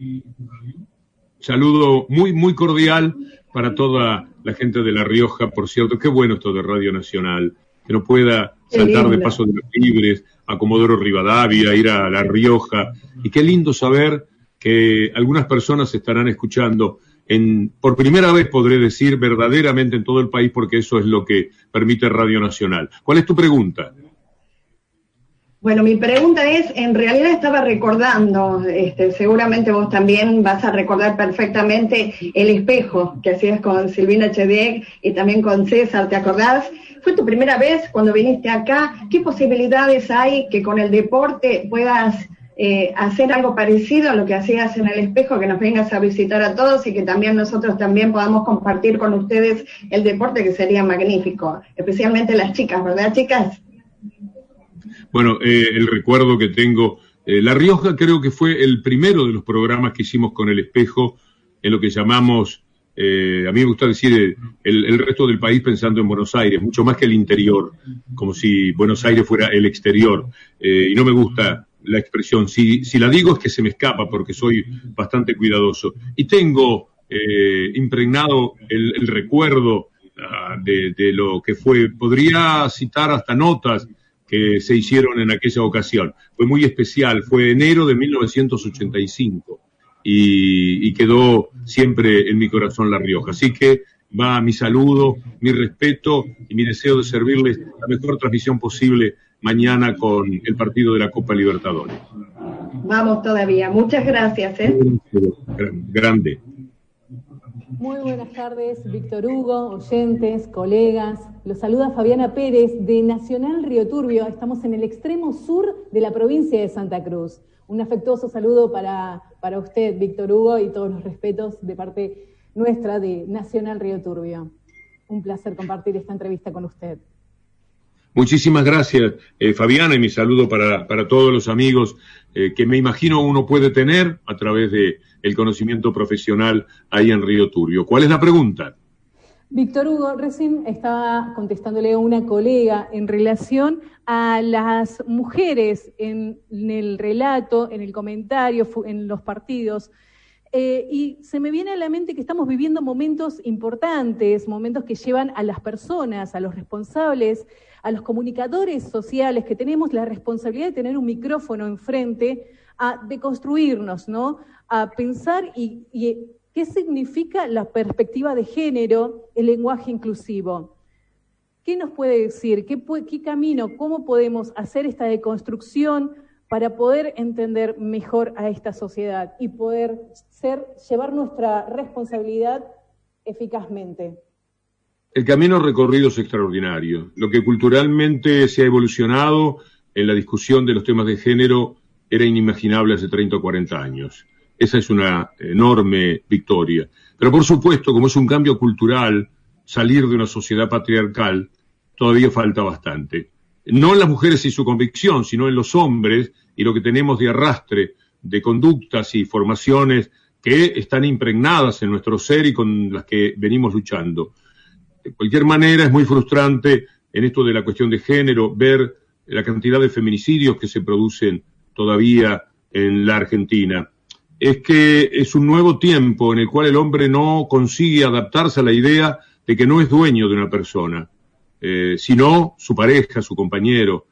Saludo muy, muy cordial para toda la gente de La Rioja, por cierto, qué bueno esto de Radio Nacional, que no pueda saltar de paso de los libres a Comodoro Rivadavia, ir a La Rioja, y qué lindo saber que algunas personas estarán escuchando en, por primera vez podré decir verdaderamente en todo el país porque eso es lo que permite Radio Nacional. ¿Cuál es tu pregunta?
Bueno, mi pregunta es, en realidad estaba recordando, este, seguramente vos también vas a recordar perfectamente el espejo que hacías con Silvina Chediek y también con César, ¿te acordás? ¿Fue tu primera vez cuando viniste acá? ¿Qué posibilidades hay que con el deporte puedas eh, hacer algo parecido a lo que hacías en el espejo, que nos vengas a visitar a todos y que también nosotros también podamos compartir con ustedes el deporte, que sería magnífico, especialmente las chicas, ¿verdad, chicas?
Bueno, eh, el recuerdo que tengo Eh, la Rioja creo que fue el primero de los programas que hicimos con el espejo en lo que llamamos, eh, a mí me gusta decir el, resto del país pensando en Buenos Aires, mucho más que el interior, como si Buenos Aires fuera el exterior. Eh, y no me gusta la expresión, si, si la digo es que se me escapa porque soy bastante cuidadoso. Y tengo impregnado el, recuerdo de, de lo que fue, podría citar hasta notas que se hicieron en aquella ocasión. Fue muy especial, fue enero de 1985 y, y quedó siempre en mi corazón La Rioja. Así que va mi saludo, mi respeto y mi deseo de servirles la mejor transmisión posible mañana con el partido de la Copa Libertadores.
Vamos todavía. Muchas gracias. ¿eh?
Grande.
Muy buenas tardes, Víctor Hugo, oyentes, colegas. Los saluda Fabiana Pérez de Nacional Río Turbio. Estamos en el extremo sur de la provincia de Santa Cruz. Un afectuoso saludo para, para usted, Víctor Hugo, y todos los respetos de parte nuestra de Nacional Río Turbio. Un placer compartir esta entrevista con usted.
Muchísimas gracias, eh, Fabiana, y mi saludo para, para todos los amigos eh, que me imagino uno puede tener a través de el conocimiento profesional ahí en Río Turbio. ¿Cuál es la pregunta?
Víctor Hugo, recién estaba contestándole a una colega en relación a las mujeres en, el relato, en el comentario, en los partidos. Eh, y se me viene a la mente que estamos viviendo momentos importantes, momentos que llevan a las personas, a los responsables, a los comunicadores sociales que tenemos la responsabilidad de tener un micrófono enfrente, a deconstruirnos, ¿no? A pensar y, qué significa la perspectiva de género, el lenguaje inclusivo. ¿Qué nos puede decir? ¿Qué, ¿Qué, camino? ¿Cómo podemos hacer esta deconstrucción para poder entender mejor a esta sociedad y poder ser, llevar nuestra responsabilidad eficazmente?
El camino recorrido es extraordinario. Lo que culturalmente se ha evolucionado en la discusión de los temas de género era inimaginable hace 30 o 40 años. Esa es una enorme victoria. Pero por supuesto, como es un cambio cultural, salir de una sociedad patriarcal, todavía falta bastante. No en las mujeres y su convicción, sino en los hombres y lo que tenemos de arrastre de conductas y formaciones que están impregnadas en nuestro ser y con las que venimos luchando de cualquier manera es muy frustrante en esto de la cuestión de género ver la cantidad de feminicidios que se producen todavía en la Argentina. Es que es un nuevo tiempo en el cual el hombre no consigue adaptarse a la idea de que no es dueño de una persona, eh, sino su pareja, su compañero.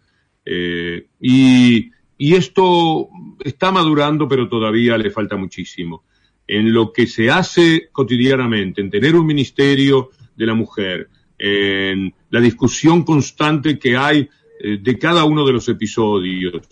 Eh, y, y esto está madurando, pero todavía le falta muchísimo. En lo que se hace cotidianamente, en tener un ministerio de la mujer, en la discusión constante que hay eh, de cada uno de los episodios,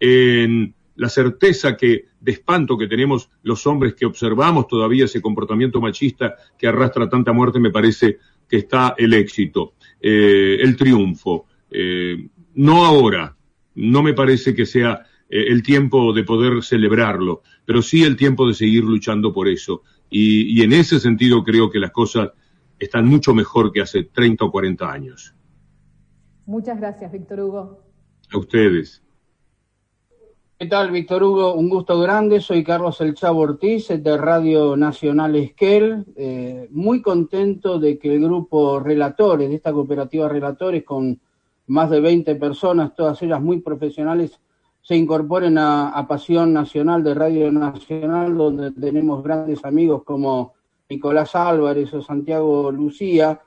en la certeza que de espanto que tenemos los hombres que observamos todavía ese comportamiento machista que arrastra tanta muerte, me parece que está el éxito, eh, el triunfo. Eh, no ahora, no me parece que sea el tiempo de poder celebrarlo, pero sí el tiempo de seguir luchando por eso. y en ese sentido creo que las cosas están mucho mejor que hace 30 o 40 años.
Muchas gracias, Víctor Hugo.
A ustedes.
¿Qué tal, Víctor Hugo? Un gusto grande. Soy Carlos El Chavo Ortiz de Radio Nacional Esquel. Eh, muy contento de que el grupo Relatores, de esta cooperativa Relatores, con más de 20 personas, todas ellas muy profesionales, se incorporen a, a Pasión Nacional de Radio Nacional, donde tenemos grandes amigos como Nicolás Álvarez o Santiago Lucía.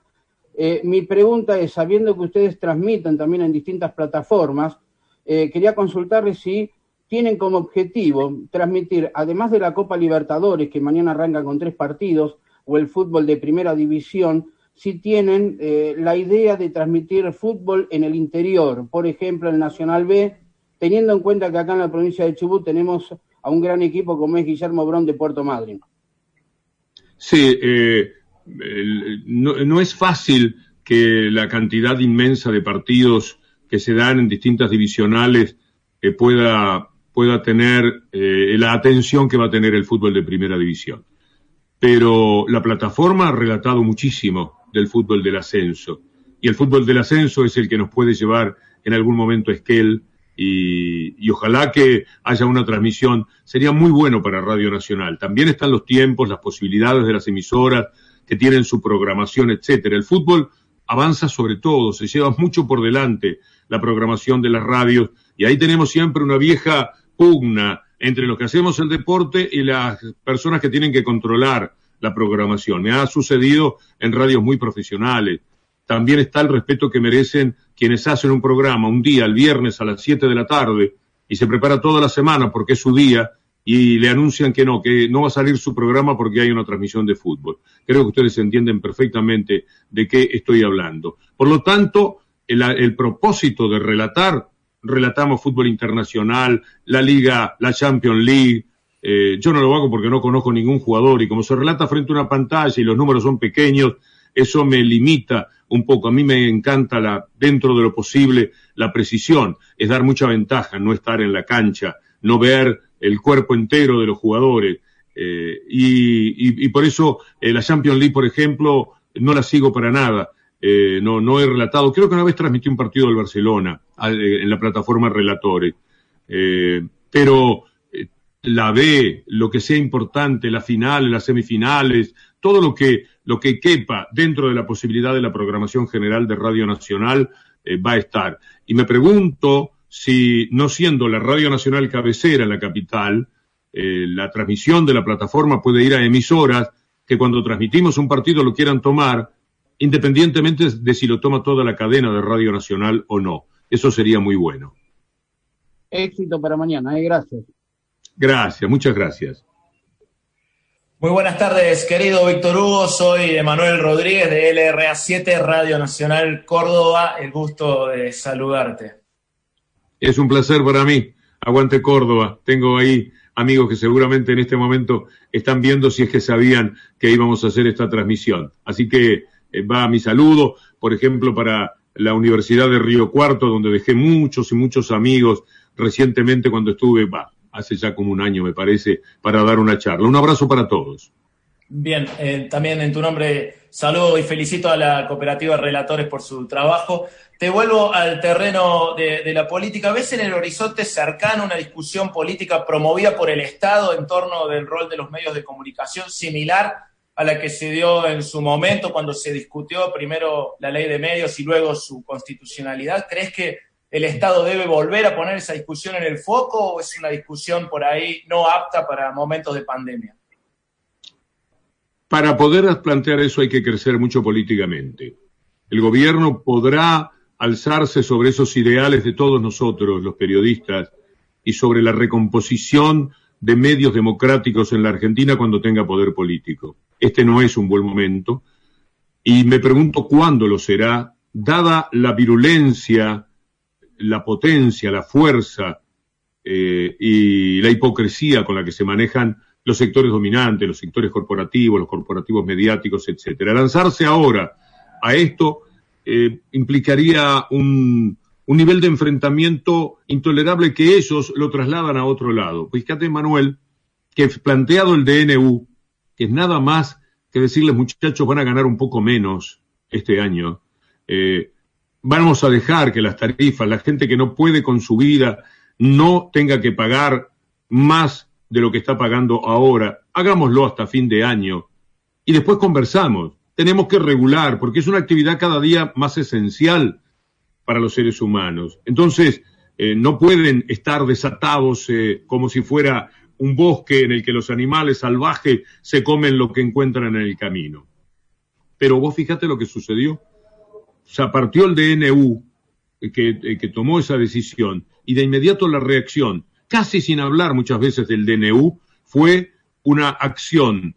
Eh, mi pregunta es, sabiendo que ustedes transmiten también en distintas plataformas, eh, quería consultarles si tienen como objetivo transmitir, además de la Copa Libertadores, que mañana arranca con tres partidos, o el fútbol de primera división, si tienen eh, la idea de transmitir fútbol en el interior, por ejemplo, el Nacional B, teniendo en cuenta que acá en la provincia de Chubut tenemos a un gran equipo como es Guillermo Brón de Puerto Madryn.
Sí, eh, no, es fácil que la cantidad inmensa de partidos que se dan en distintas divisionales eh, pueda, pueda tener eh, la atención que va a tener el fútbol de primera división. Pero la plataforma ha relatado muchísimo del fútbol del ascenso. Y el fútbol del ascenso es el que nos puede llevar en algún momento a Esquel, y, ojalá que haya una transmisión. Sería muy bueno para Radio Nacional. También están los tiempos, las posibilidades de las emisoras que tienen su programación, etcétera. El fútbol avanza sobre todo, se lleva mucho por delante la programación de las radios y ahí tenemos siempre una vieja pugna entre los que hacemos el deporte y las personas que tienen que controlar la programación. Me ha sucedido en radios muy profesionales. También está el respeto que merecen quienes hacen un programa un día, el viernes a las 7 de la tarde, y se prepara toda la semana porque es su día, y le anuncian que no, que no va a salir su programa porque hay una transmisión de fútbol. Creo que ustedes entienden perfectamente de qué estoy hablando. Por lo tanto, el, el propósito de relatar, relatamos fútbol internacional, la Liga, la Champions League, eh, yo no lo hago porque no conozco ningún jugador y como se relata frente a una pantalla y los números son pequeños, eso me limita un poco. A mí me encanta la, dentro de lo posible, la precisión. Es dar mucha ventaja, no estar en la cancha, no ver el cuerpo entero de los jugadores. Eh, y, por eso eh, la Champions League, por ejemplo, no la sigo para nada. no, no he relatado. Creo que una vez transmití un partido del Barcelona en la plataforma Relatores. pero la B, lo que sea importante, la final, las semifinales, todo lo que, lo que quepa dentro de la posibilidad de la programación general de Radio Nacional eh, va a estar. Y me pregunto si, no siendo la Radio Nacional cabecera en la capital, eh, la transmisión de la plataforma puede ir a emisoras que cuando transmitimos un partido lo quieran tomar, independientemente de si lo toma toda la cadena de Radio Nacional o no. Eso sería muy bueno.
Éxito para mañana, eh, gracias.
Gracias, muchas gracias.
Muy buenas tardes, querido Víctor Hugo. Soy Emanuel Rodríguez de LRA7, Radio Nacional Córdoba. El gusto de saludarte.
Es un placer para mí. Aguante Córdoba. Tengo ahí amigos que seguramente en este momento están viendo si es que sabían que íbamos a hacer esta transmisión. Así que eh, va mi saludo, por ejemplo, para la Universidad de Río Cuarto, donde dejé muchos y muchos amigos recientemente cuando estuve, va, hace ya como un año, me parece, para dar una charla. Un abrazo para todos.
Bien, eh, también en tu nombre saludo y felicito a la cooperativa Relatores por su trabajo. Te vuelvo al terreno de, de, la política. ¿Ves en el horizonte cercano una discusión política promovida por el Estado en torno del rol de los medios de comunicación similar a la que se dio en su momento cuando se discutió primero la ley de medios y luego su constitucionalidad? ¿Crees que el Estado debe volver a poner esa discusión en el foco o es una discusión por ahí no apta para momentos de pandemia?
Para poder plantear eso hay que crecer mucho políticamente. El gobierno podrá alzarse sobre esos ideales de todos nosotros, los periodistas, y sobre la recomposición de medios democráticos en la Argentina cuando tenga poder político. Este no es un buen momento y me pregunto cuándo lo será, dada la virulencia la potencia, la fuerza eh, y la hipocresía con la que se manejan los sectores dominantes, los sectores corporativos, los corporativos mediáticos, etcétera. Lanzarse ahora a esto eh, implicaría un, un, nivel de enfrentamiento intolerable que ellos lo trasladan a otro lado. Fíjate, Manuel, que planteado el DNU, que es nada más que decirles, muchachos, van a ganar un poco menos este año. Eh, vamos a dejar que las tarifas, la gente que no puede con su vida, no tenga que pagar más de lo que está pagando ahora. Hagámoslo hasta fin de año y después conversamos. Tenemos que regular porque es una actividad cada día más esencial para los seres humanos. Entonces, eh, no pueden estar desatados eh, como si fuera un bosque en el que los animales salvajes se comen lo que encuentran en el camino. Pero vos fíjate lo que sucedió sea, partió el DNU eh, que, eh, que tomó esa decisión y de inmediato la reacción, casi sin hablar muchas veces del DNU, fue una acción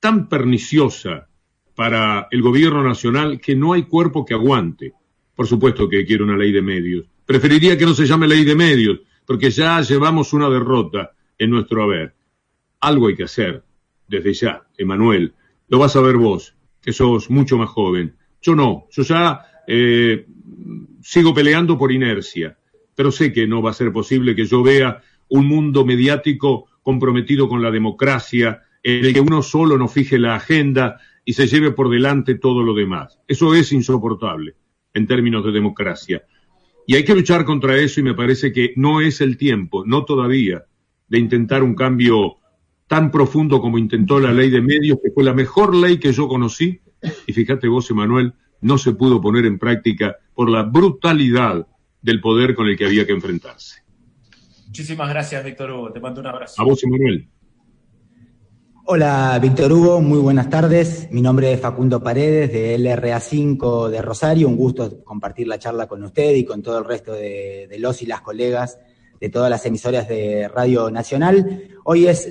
tan perniciosa para el gobierno nacional que no hay cuerpo que aguante. Por supuesto que quiero una ley de medios. Preferiría que no se llame ley de medios, porque ya llevamos una derrota en nuestro haber. Algo hay que hacer, desde ya, Emanuel. Lo vas a ver vos, que sos mucho más joven. Yo no, yo ya eh, sigo peleando por inercia, pero sé que no va a ser posible que yo vea un mundo mediático comprometido con la democracia, en el que uno solo no fije la agenda y se lleve por delante todo lo demás. Eso es insoportable en términos de democracia. Y hay que luchar contra eso y me parece que no es el tiempo, no todavía, de intentar un cambio tan profundo como intentó la ley de medios, que fue la mejor ley que yo conocí. Y fíjate vos, Emanuel, no se pudo poner en práctica por la brutalidad del poder con el que había que enfrentarse.
Muchísimas gracias, Víctor Hugo. Te mando un abrazo.
A vos, Emanuel.
Hola, Víctor Hugo, muy buenas tardes. Mi nombre es Facundo Paredes de LRA5 de Rosario. Un gusto compartir la charla con usted y con todo el resto de, los y las colegas de todas las emisoras de Radio Nacional. Hoy es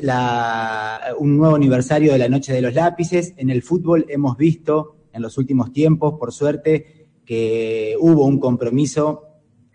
un nuevo aniversario de la Noche de los Lápices. En el fútbol hemos visto en los últimos tiempos, por suerte, que hubo un compromiso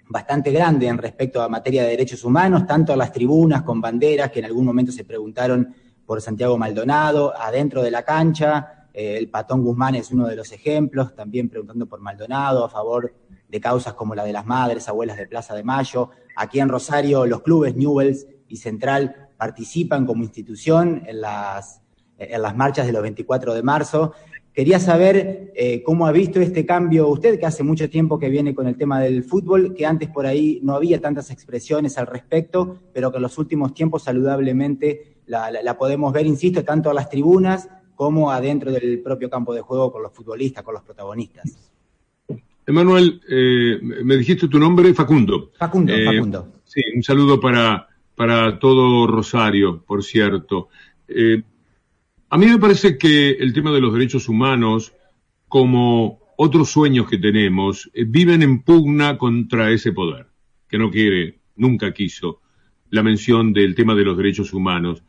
bastante grande en respecto a materia de derechos humanos, tanto a las tribunas con banderas que en algún momento se preguntaron por Santiago Maldonado, adentro de la cancha. Eh, el Patón Guzmán es uno de los ejemplos, también preguntando por Maldonado, a favor de causas como la de las madres, abuelas de Plaza de Mayo. Aquí en Rosario, los clubes Newells y Central participan como institución en las, en las marchas de los 24 de marzo. Quería saber eh, cómo ha visto este cambio usted, que hace mucho tiempo que viene con el tema del fútbol, que antes por ahí no había tantas expresiones al respecto, pero que en los últimos tiempos saludablemente la, podemos ver, insisto, tanto a las tribunas como adentro del propio campo de juego con los futbolistas, con los protagonistas.
Emanuel, eh, me dijiste tu nombre, Facundo.
Facundo, eh, Facundo.
Sí, un saludo para, para todo Rosario, por cierto. Eh, a mí me parece que el tema de los derechos humanos, como otros sueños que tenemos, viven en pugna contra ese poder, que no quiere, nunca quiso la mención del tema de los derechos humanos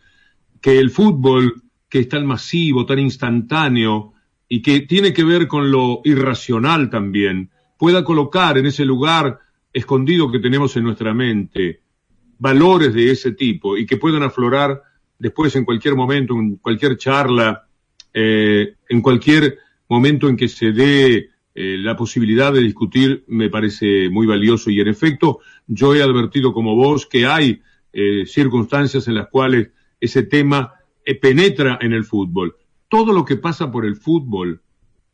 que el fútbol, que es tan masivo, tan instantáneo, y que tiene que ver con lo irracional también, pueda colocar en ese lugar escondido que tenemos en nuestra mente valores de ese tipo y que puedan aflorar después en cualquier momento, en cualquier charla, eh, en cualquier momento en que se dé eh, la posibilidad de discutir, me parece muy valioso. Y en efecto, yo he advertido como vos que hay eh, circunstancias en las cuales ese tema penetra en el fútbol. Todo lo que pasa por el fútbol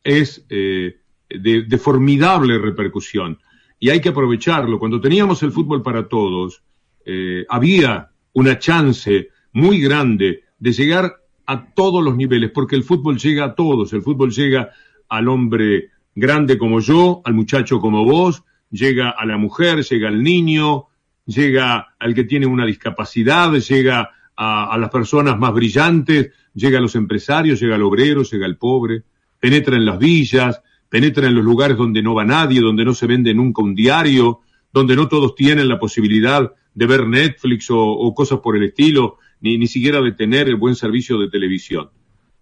es eh, de, formidable repercusión y hay que aprovecharlo. Cuando teníamos el fútbol para todos, eh, había una chance muy grande de llegar a todos los niveles, porque el fútbol llega a todos, el fútbol llega al hombre grande como yo, al muchacho como vos, llega a la mujer, llega al niño, llega al que tiene una discapacidad, llega a, las personas más brillantes, llega a los empresarios, llega al obrero, llega al pobre, penetra en las villas, penetra en los lugares donde no va nadie, donde no se vende nunca un diario, donde no todos tienen la posibilidad de ver Netflix o, cosas por el estilo, ni, ni siquiera de tener el buen servicio de televisión.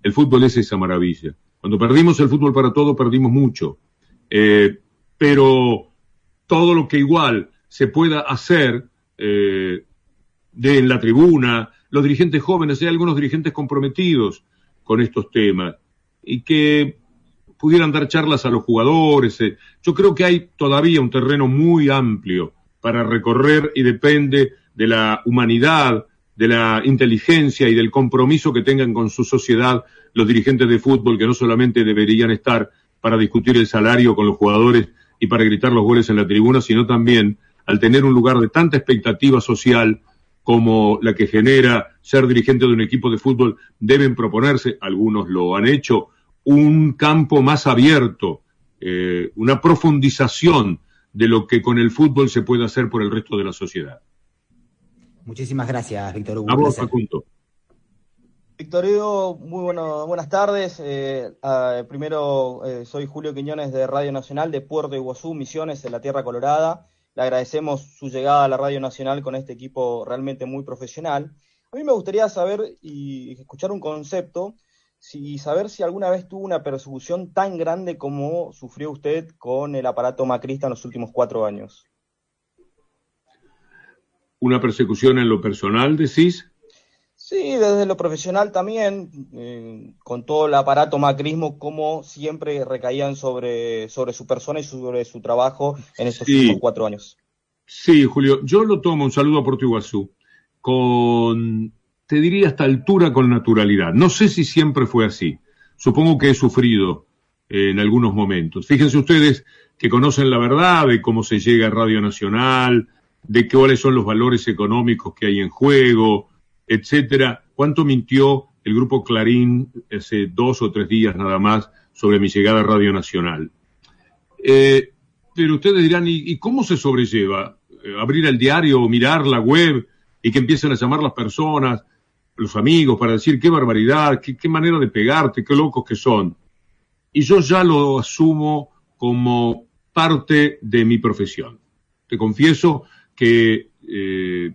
El fútbol es esa maravilla. Cuando perdimos el fútbol para todo, perdimos mucho. Eh, pero todo lo que igual se pueda hacer eh, de en la tribuna, los dirigentes jóvenes, hay algunos dirigentes comprometidos con estos temas y que pudieran dar charlas a los jugadores. Eh. Yo creo que hay todavía un terreno muy amplio para recorrer y depende de la humanidad, de la inteligencia y del compromiso que tengan con su sociedad los dirigentes de fútbol, que no solamente deberían estar para discutir el salario con los jugadores y para gritar los goles en la tribuna, sino también al tener un lugar de tanta expectativa social, como la que genera ser dirigente de un equipo de fútbol, deben proponerse, algunos lo han hecho, un campo más abierto, eh, una profundización de lo que con el fútbol se puede hacer por el resto de la sociedad.
Muchísimas gracias, Víctor Hugo.
A vos, Facundo.
Víctor Hugo, muy bueno, buenas tardes. Eh, primero, eh, soy Julio Quiñones de Radio Nacional de Puerto Iguazú, Misiones, en la Tierra Colorada. Le agradecemos su llegada a la Radio Nacional con este equipo realmente muy profesional. A mí me gustaría saber y escuchar un concepto, y saber si alguna vez tuvo una persecución tan grande como sufrió usted con el aparato macrista en los últimos cuatro años.
¿Una persecución en lo personal, decís?
Sí, desde lo profesional también, eh, con todo el aparato macrismo, como siempre recaían sobre, sobre su persona y sobre su trabajo en estos últimos cuatro años.
Sí, Julio, yo lo tomo, un saludo a Puerto Iguazú, con, te diría, hasta altura con naturalidad. No sé si siempre fue así. Supongo que he sufrido eh, en algunos momentos. Fíjense ustedes que conocen la verdad de cómo se llega a Radio Nacional, de cuáles son los valores económicos que hay en juego, etcétera. ¿Cuánto mintió el grupo Clarín hace dos o tres días nada más sobre mi llegada a Radio Nacional? Eh, pero ustedes dirán, ¿y, cómo se sobrelleva? Eh, abrir el diario o mirar la web y que empiecen a llamar las personas, los amigos, para decir qué barbaridad, qué, manera de pegarte, qué locos que son. Y yo ya lo asumo como parte de mi profesión. Te confieso que eh,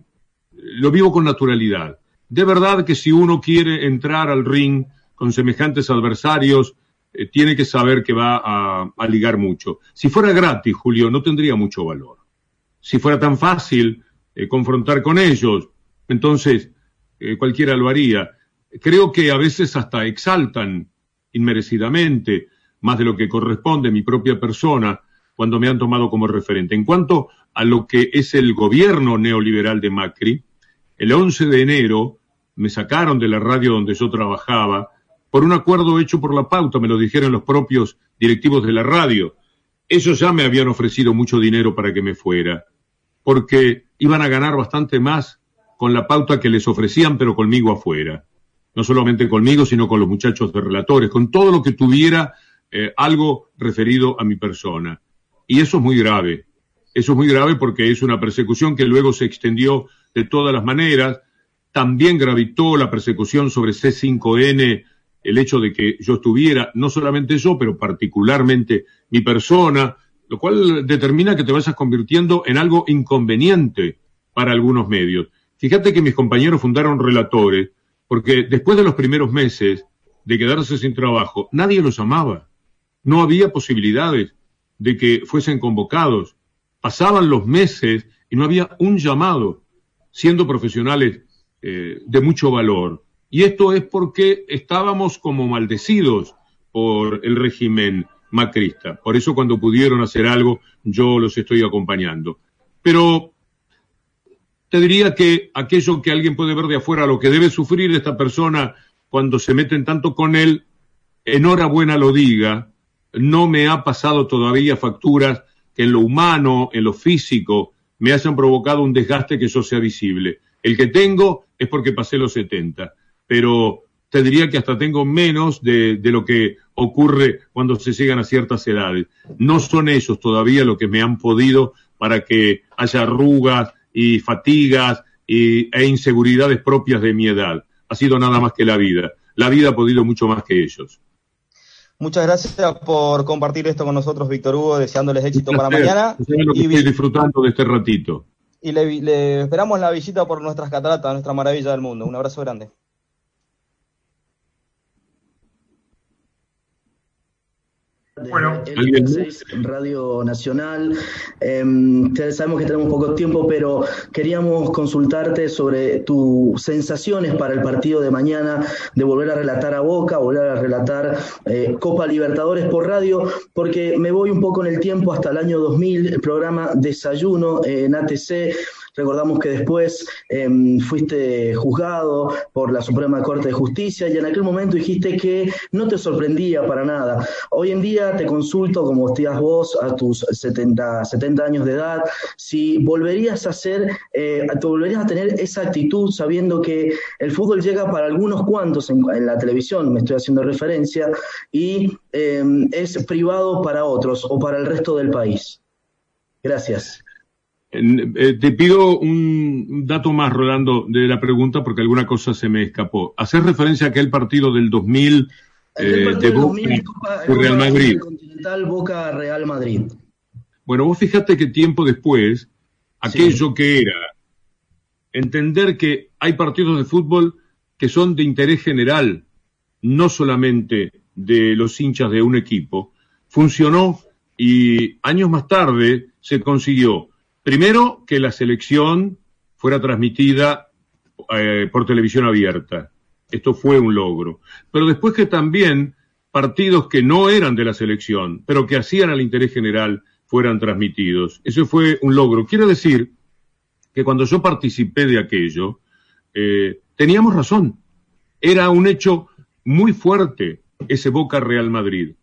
lo vivo con naturalidad. De verdad que si uno quiere entrar al ring con semejantes adversarios, eh, tiene que saber que va a, ligar mucho. Si fuera gratis, Julio, no tendría mucho valor. Si fuera tan fácil eh, confrontar con ellos, entonces cualquiera lo haría. Creo que a veces hasta exaltan inmerecidamente, más de lo que corresponde mi propia persona, cuando me han tomado como referente. En cuanto a lo que es el gobierno neoliberal de Macri, el 11 de enero me sacaron de la radio donde yo trabajaba por un acuerdo hecho por la pauta, me lo dijeron los propios directivos de la radio. Ellos ya me habían ofrecido mucho dinero para que me fuera, porque iban a ganar bastante más con la pauta que les ofrecían, pero conmigo afuera. No solamente conmigo, sino con los muchachos de relatores, con todo lo que tuviera eh, algo referido a mi persona. Y eso es muy grave. Eso es muy grave porque es una persecución que luego se extendió de todas las maneras. También gravitó la persecución sobre C5N el hecho de que yo estuviera, no solamente yo, pero particularmente mi persona, lo cual determina que te vayas convirtiendo en algo inconveniente para algunos medios. Fíjate que mis compañeros fundaron relatores, porque después de los primeros meses de quedarse sin trabajo, nadie los amaba. No había posibilidades de que fuesen convocados. Pasaban los meses y no había un llamado, siendo profesionales eh, de mucho valor. Y esto es porque estábamos como maldecidos por el régimen macrista. Por eso cuando pudieron hacer algo, yo los estoy acompañando. Pero te diría que aquello que alguien puede ver de afuera, lo que debe sufrir esta persona cuando se meten tanto con él, enhorabuena lo diga, no me ha pasado todavía facturas que en lo humano, en lo físico, me hayan provocado un desgaste que eso sea visible. El que tengo es porque pasé los 70, pero te diría que hasta tengo menos de, de, lo que ocurre cuando se llegan a ciertas edades. No son ellos todavía lo que me han podido para que haya arrugas y fatigas e inseguridades propias de mi edad. Ha sido nada más que la vida. La vida ha podido mucho más que ellos.
Muchas gracias por compartir esto con nosotros, Víctor Hugo, deseándoles éxito para mañana.
y estoy disfrutando de este ratito.
Y le, le esperamos la visita por nuestras cataratas, nuestra maravilla del mundo. Un abrazo grande.
Bueno, Radio Nacional. Eh, sabemos que tenemos poco tiempo, pero queríamos consultarte sobre tus sensaciones para el partido de mañana, de volver a relatar a Boca, volver a relatar eh, Copa Libertadores por radio, porque me voy un poco en el tiempo hasta el año 2000, el programa Desayuno en ATC Recordamos que después em, fuiste juzgado por la Suprema Corte de Justicia y en aquel momento dijiste que no te sorprendía para nada. Hoy en día te consulto, como estías vos a tus 70, 70 años de edad, si volverías a hacer, eh, te volverías a tener esa actitud sabiendo que el fútbol llega para algunos cuantos en, la televisión, me estoy haciendo referencia, y em, es privado para otros o para el resto del país. Gracias.
Eh, te pido un dato más, Rolando, de la pregunta, porque alguna cosa se me escapó. Hacer referencia a aquel partido del 2000 eh, de Boca Real Madrid.
Continental Boca Real Madrid.
Bueno, vos fíjate que tiempo después, aquello que era entender que hay partidos de fútbol que son de interés general, no solamente de los hinchas de un equipo, funcionó y años más tarde se consiguió Primero, que la selección fuera transmitida eh, por televisión abierta. Esto fue un logro. Pero después que también partidos que no eran de la selección, pero que hacían al interés general, fueran transmitidos. Eso fue un logro. Quiero decir que cuando yo participé de aquello, eh, teníamos razón. Era un hecho muy fuerte ese Boca Real Madrid.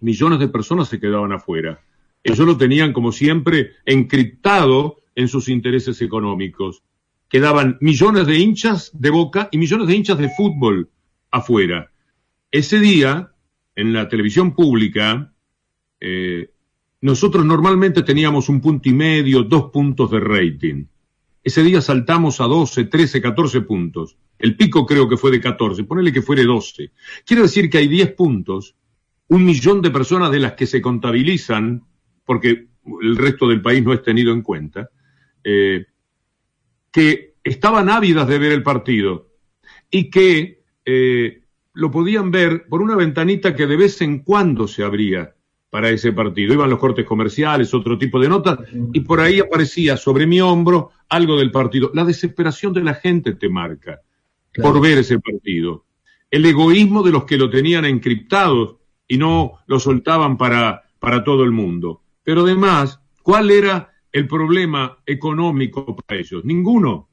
Millones de personas se quedaban afuera. Ellos lo tenían, como siempre, encriptado en sus intereses económicos. Quedaban millones de hinchas de boca y millones de hinchas de fútbol afuera. Ese día, en la televisión pública, eh, nosotros normalmente teníamos un punto y medio, dos puntos de rating. Ese día saltamos a 12, 13, 14 puntos. El pico creo que fue de 14, ponele que fuere 12. Quiere decir que hay 10 puntos, un millón de personas de las que se contabilizan, porque el resto del país no es tenido en cuenta, eh, que estaban ávidas de ver el partido y que eh, lo podían ver por una ventanita que de vez en cuando se abría para ese partido. Iban los cortes comerciales, otro tipo de notas, y por ahí aparecía sobre mi hombro algo del partido. La desesperación de la gente te marca por ver ese partido. El egoísmo de los que lo tenían encriptado y no lo soltaban para, para todo el mundo. Pero además, ¿cuál era el problema económico para ellos? Ninguno,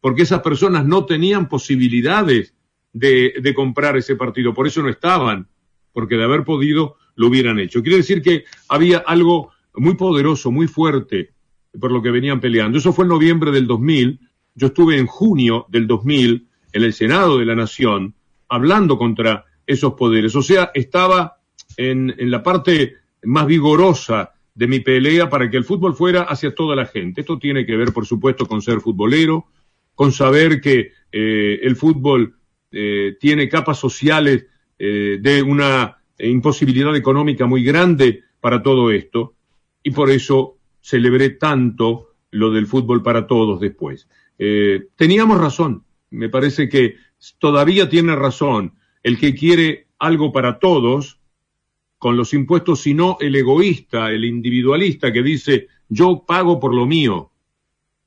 porque esas personas no tenían posibilidades de, de comprar ese partido, por eso no estaban, porque de haber podido lo hubieran hecho. Quiere decir que había algo muy poderoso, muy fuerte por lo que venían peleando. Eso fue en noviembre del 2000. Yo estuve en junio del 2000 en el Senado de la Nación hablando contra esos poderes. O sea, estaba en, en la parte más vigorosa de mi pelea para que el fútbol fuera hacia toda la gente. Esto tiene que ver, por supuesto, con ser futbolero, con saber que eh, el fútbol eh, tiene capas sociales eh, de una imposibilidad económica muy grande para todo esto y por eso celebré tanto lo del fútbol para todos después. Teníamos razón, me parece que todavía tiene razón el que quiere algo para todos con los impuestos, sino el egoísta, el individualista que dice yo pago por lo mío.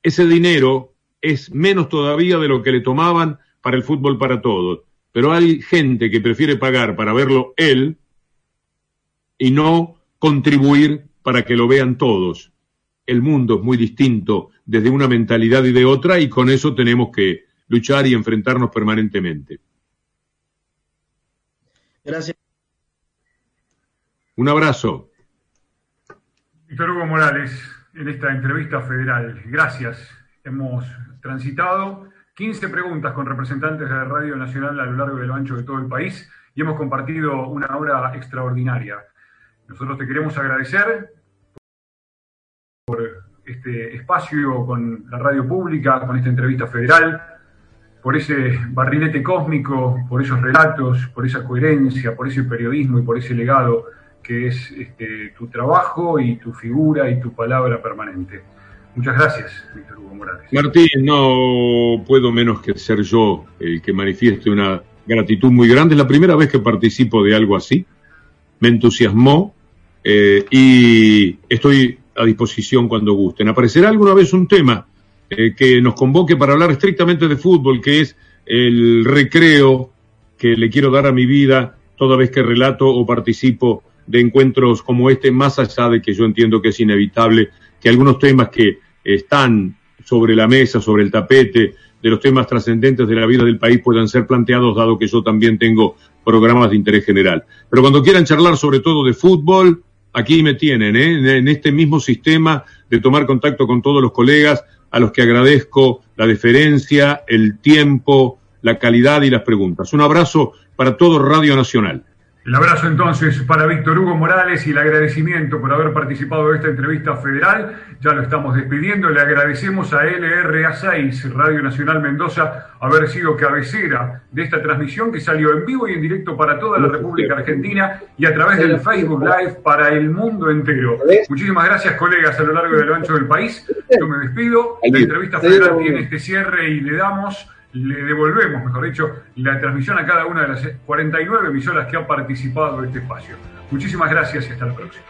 Ese dinero es menos todavía de lo que le tomaban para el fútbol para todos. Pero hay gente que prefiere pagar para verlo él y no contribuir para que lo vean todos. El mundo es muy distinto desde una mentalidad y de otra y con eso tenemos que luchar y enfrentarnos permanentemente.
Gracias.
Un abrazo.
Víctor Hugo Morales, en esta entrevista federal. Gracias. Hemos transitado 15 preguntas con representantes de Radio Nacional a lo largo y lo ancho de todo el país y hemos compartido una hora extraordinaria. Nosotros te queremos agradecer por este espacio con la radio pública, con esta entrevista federal, por ese barrilete cósmico, por esos relatos, por esa coherencia, por ese periodismo y por ese legado que es este, tu trabajo y tu figura y tu palabra permanente. Muchas gracias, Víctor Hugo Morales.
Martín, no puedo menos que ser yo el que manifieste una gratitud muy grande. Es la primera vez que participo de algo así. Me entusiasmó eh, y estoy a disposición cuando gusten. Aparecerá alguna vez un tema eh, que nos convoque para hablar estrictamente de fútbol, que es el recreo que le quiero dar a mi vida toda vez que relato o participo de encuentros como este, más allá de que yo entiendo que es inevitable que algunos temas que están sobre la mesa, sobre el tapete, de los temas trascendentes de la vida del país puedan ser planteados, dado que yo también tengo programas de interés general. Pero cuando quieran charlar sobre todo de fútbol, aquí me tienen, ¿eh? en este mismo sistema de tomar contacto con todos los colegas, a los que agradezco la deferencia, el tiempo, la calidad y las preguntas. Un abrazo para todo Radio Nacional.
El abrazo entonces para Víctor Hugo Morales y el agradecimiento por haber participado de esta entrevista federal. Ya lo estamos despidiendo. Le agradecemos a LRA6, Radio Nacional Mendoza, haber sido cabecera de esta transmisión que salió en vivo y en directo para toda la República Argentina y a través del Facebook Live para el mundo entero. Muchísimas gracias, colegas, a lo largo y lo ancho del país. Yo me despido. La entrevista federal tiene este cierre y le damos le devolvemos, mejor dicho, la transmisión a cada una de las 49 emisoras que han participado en este espacio. Muchísimas gracias y hasta la próxima.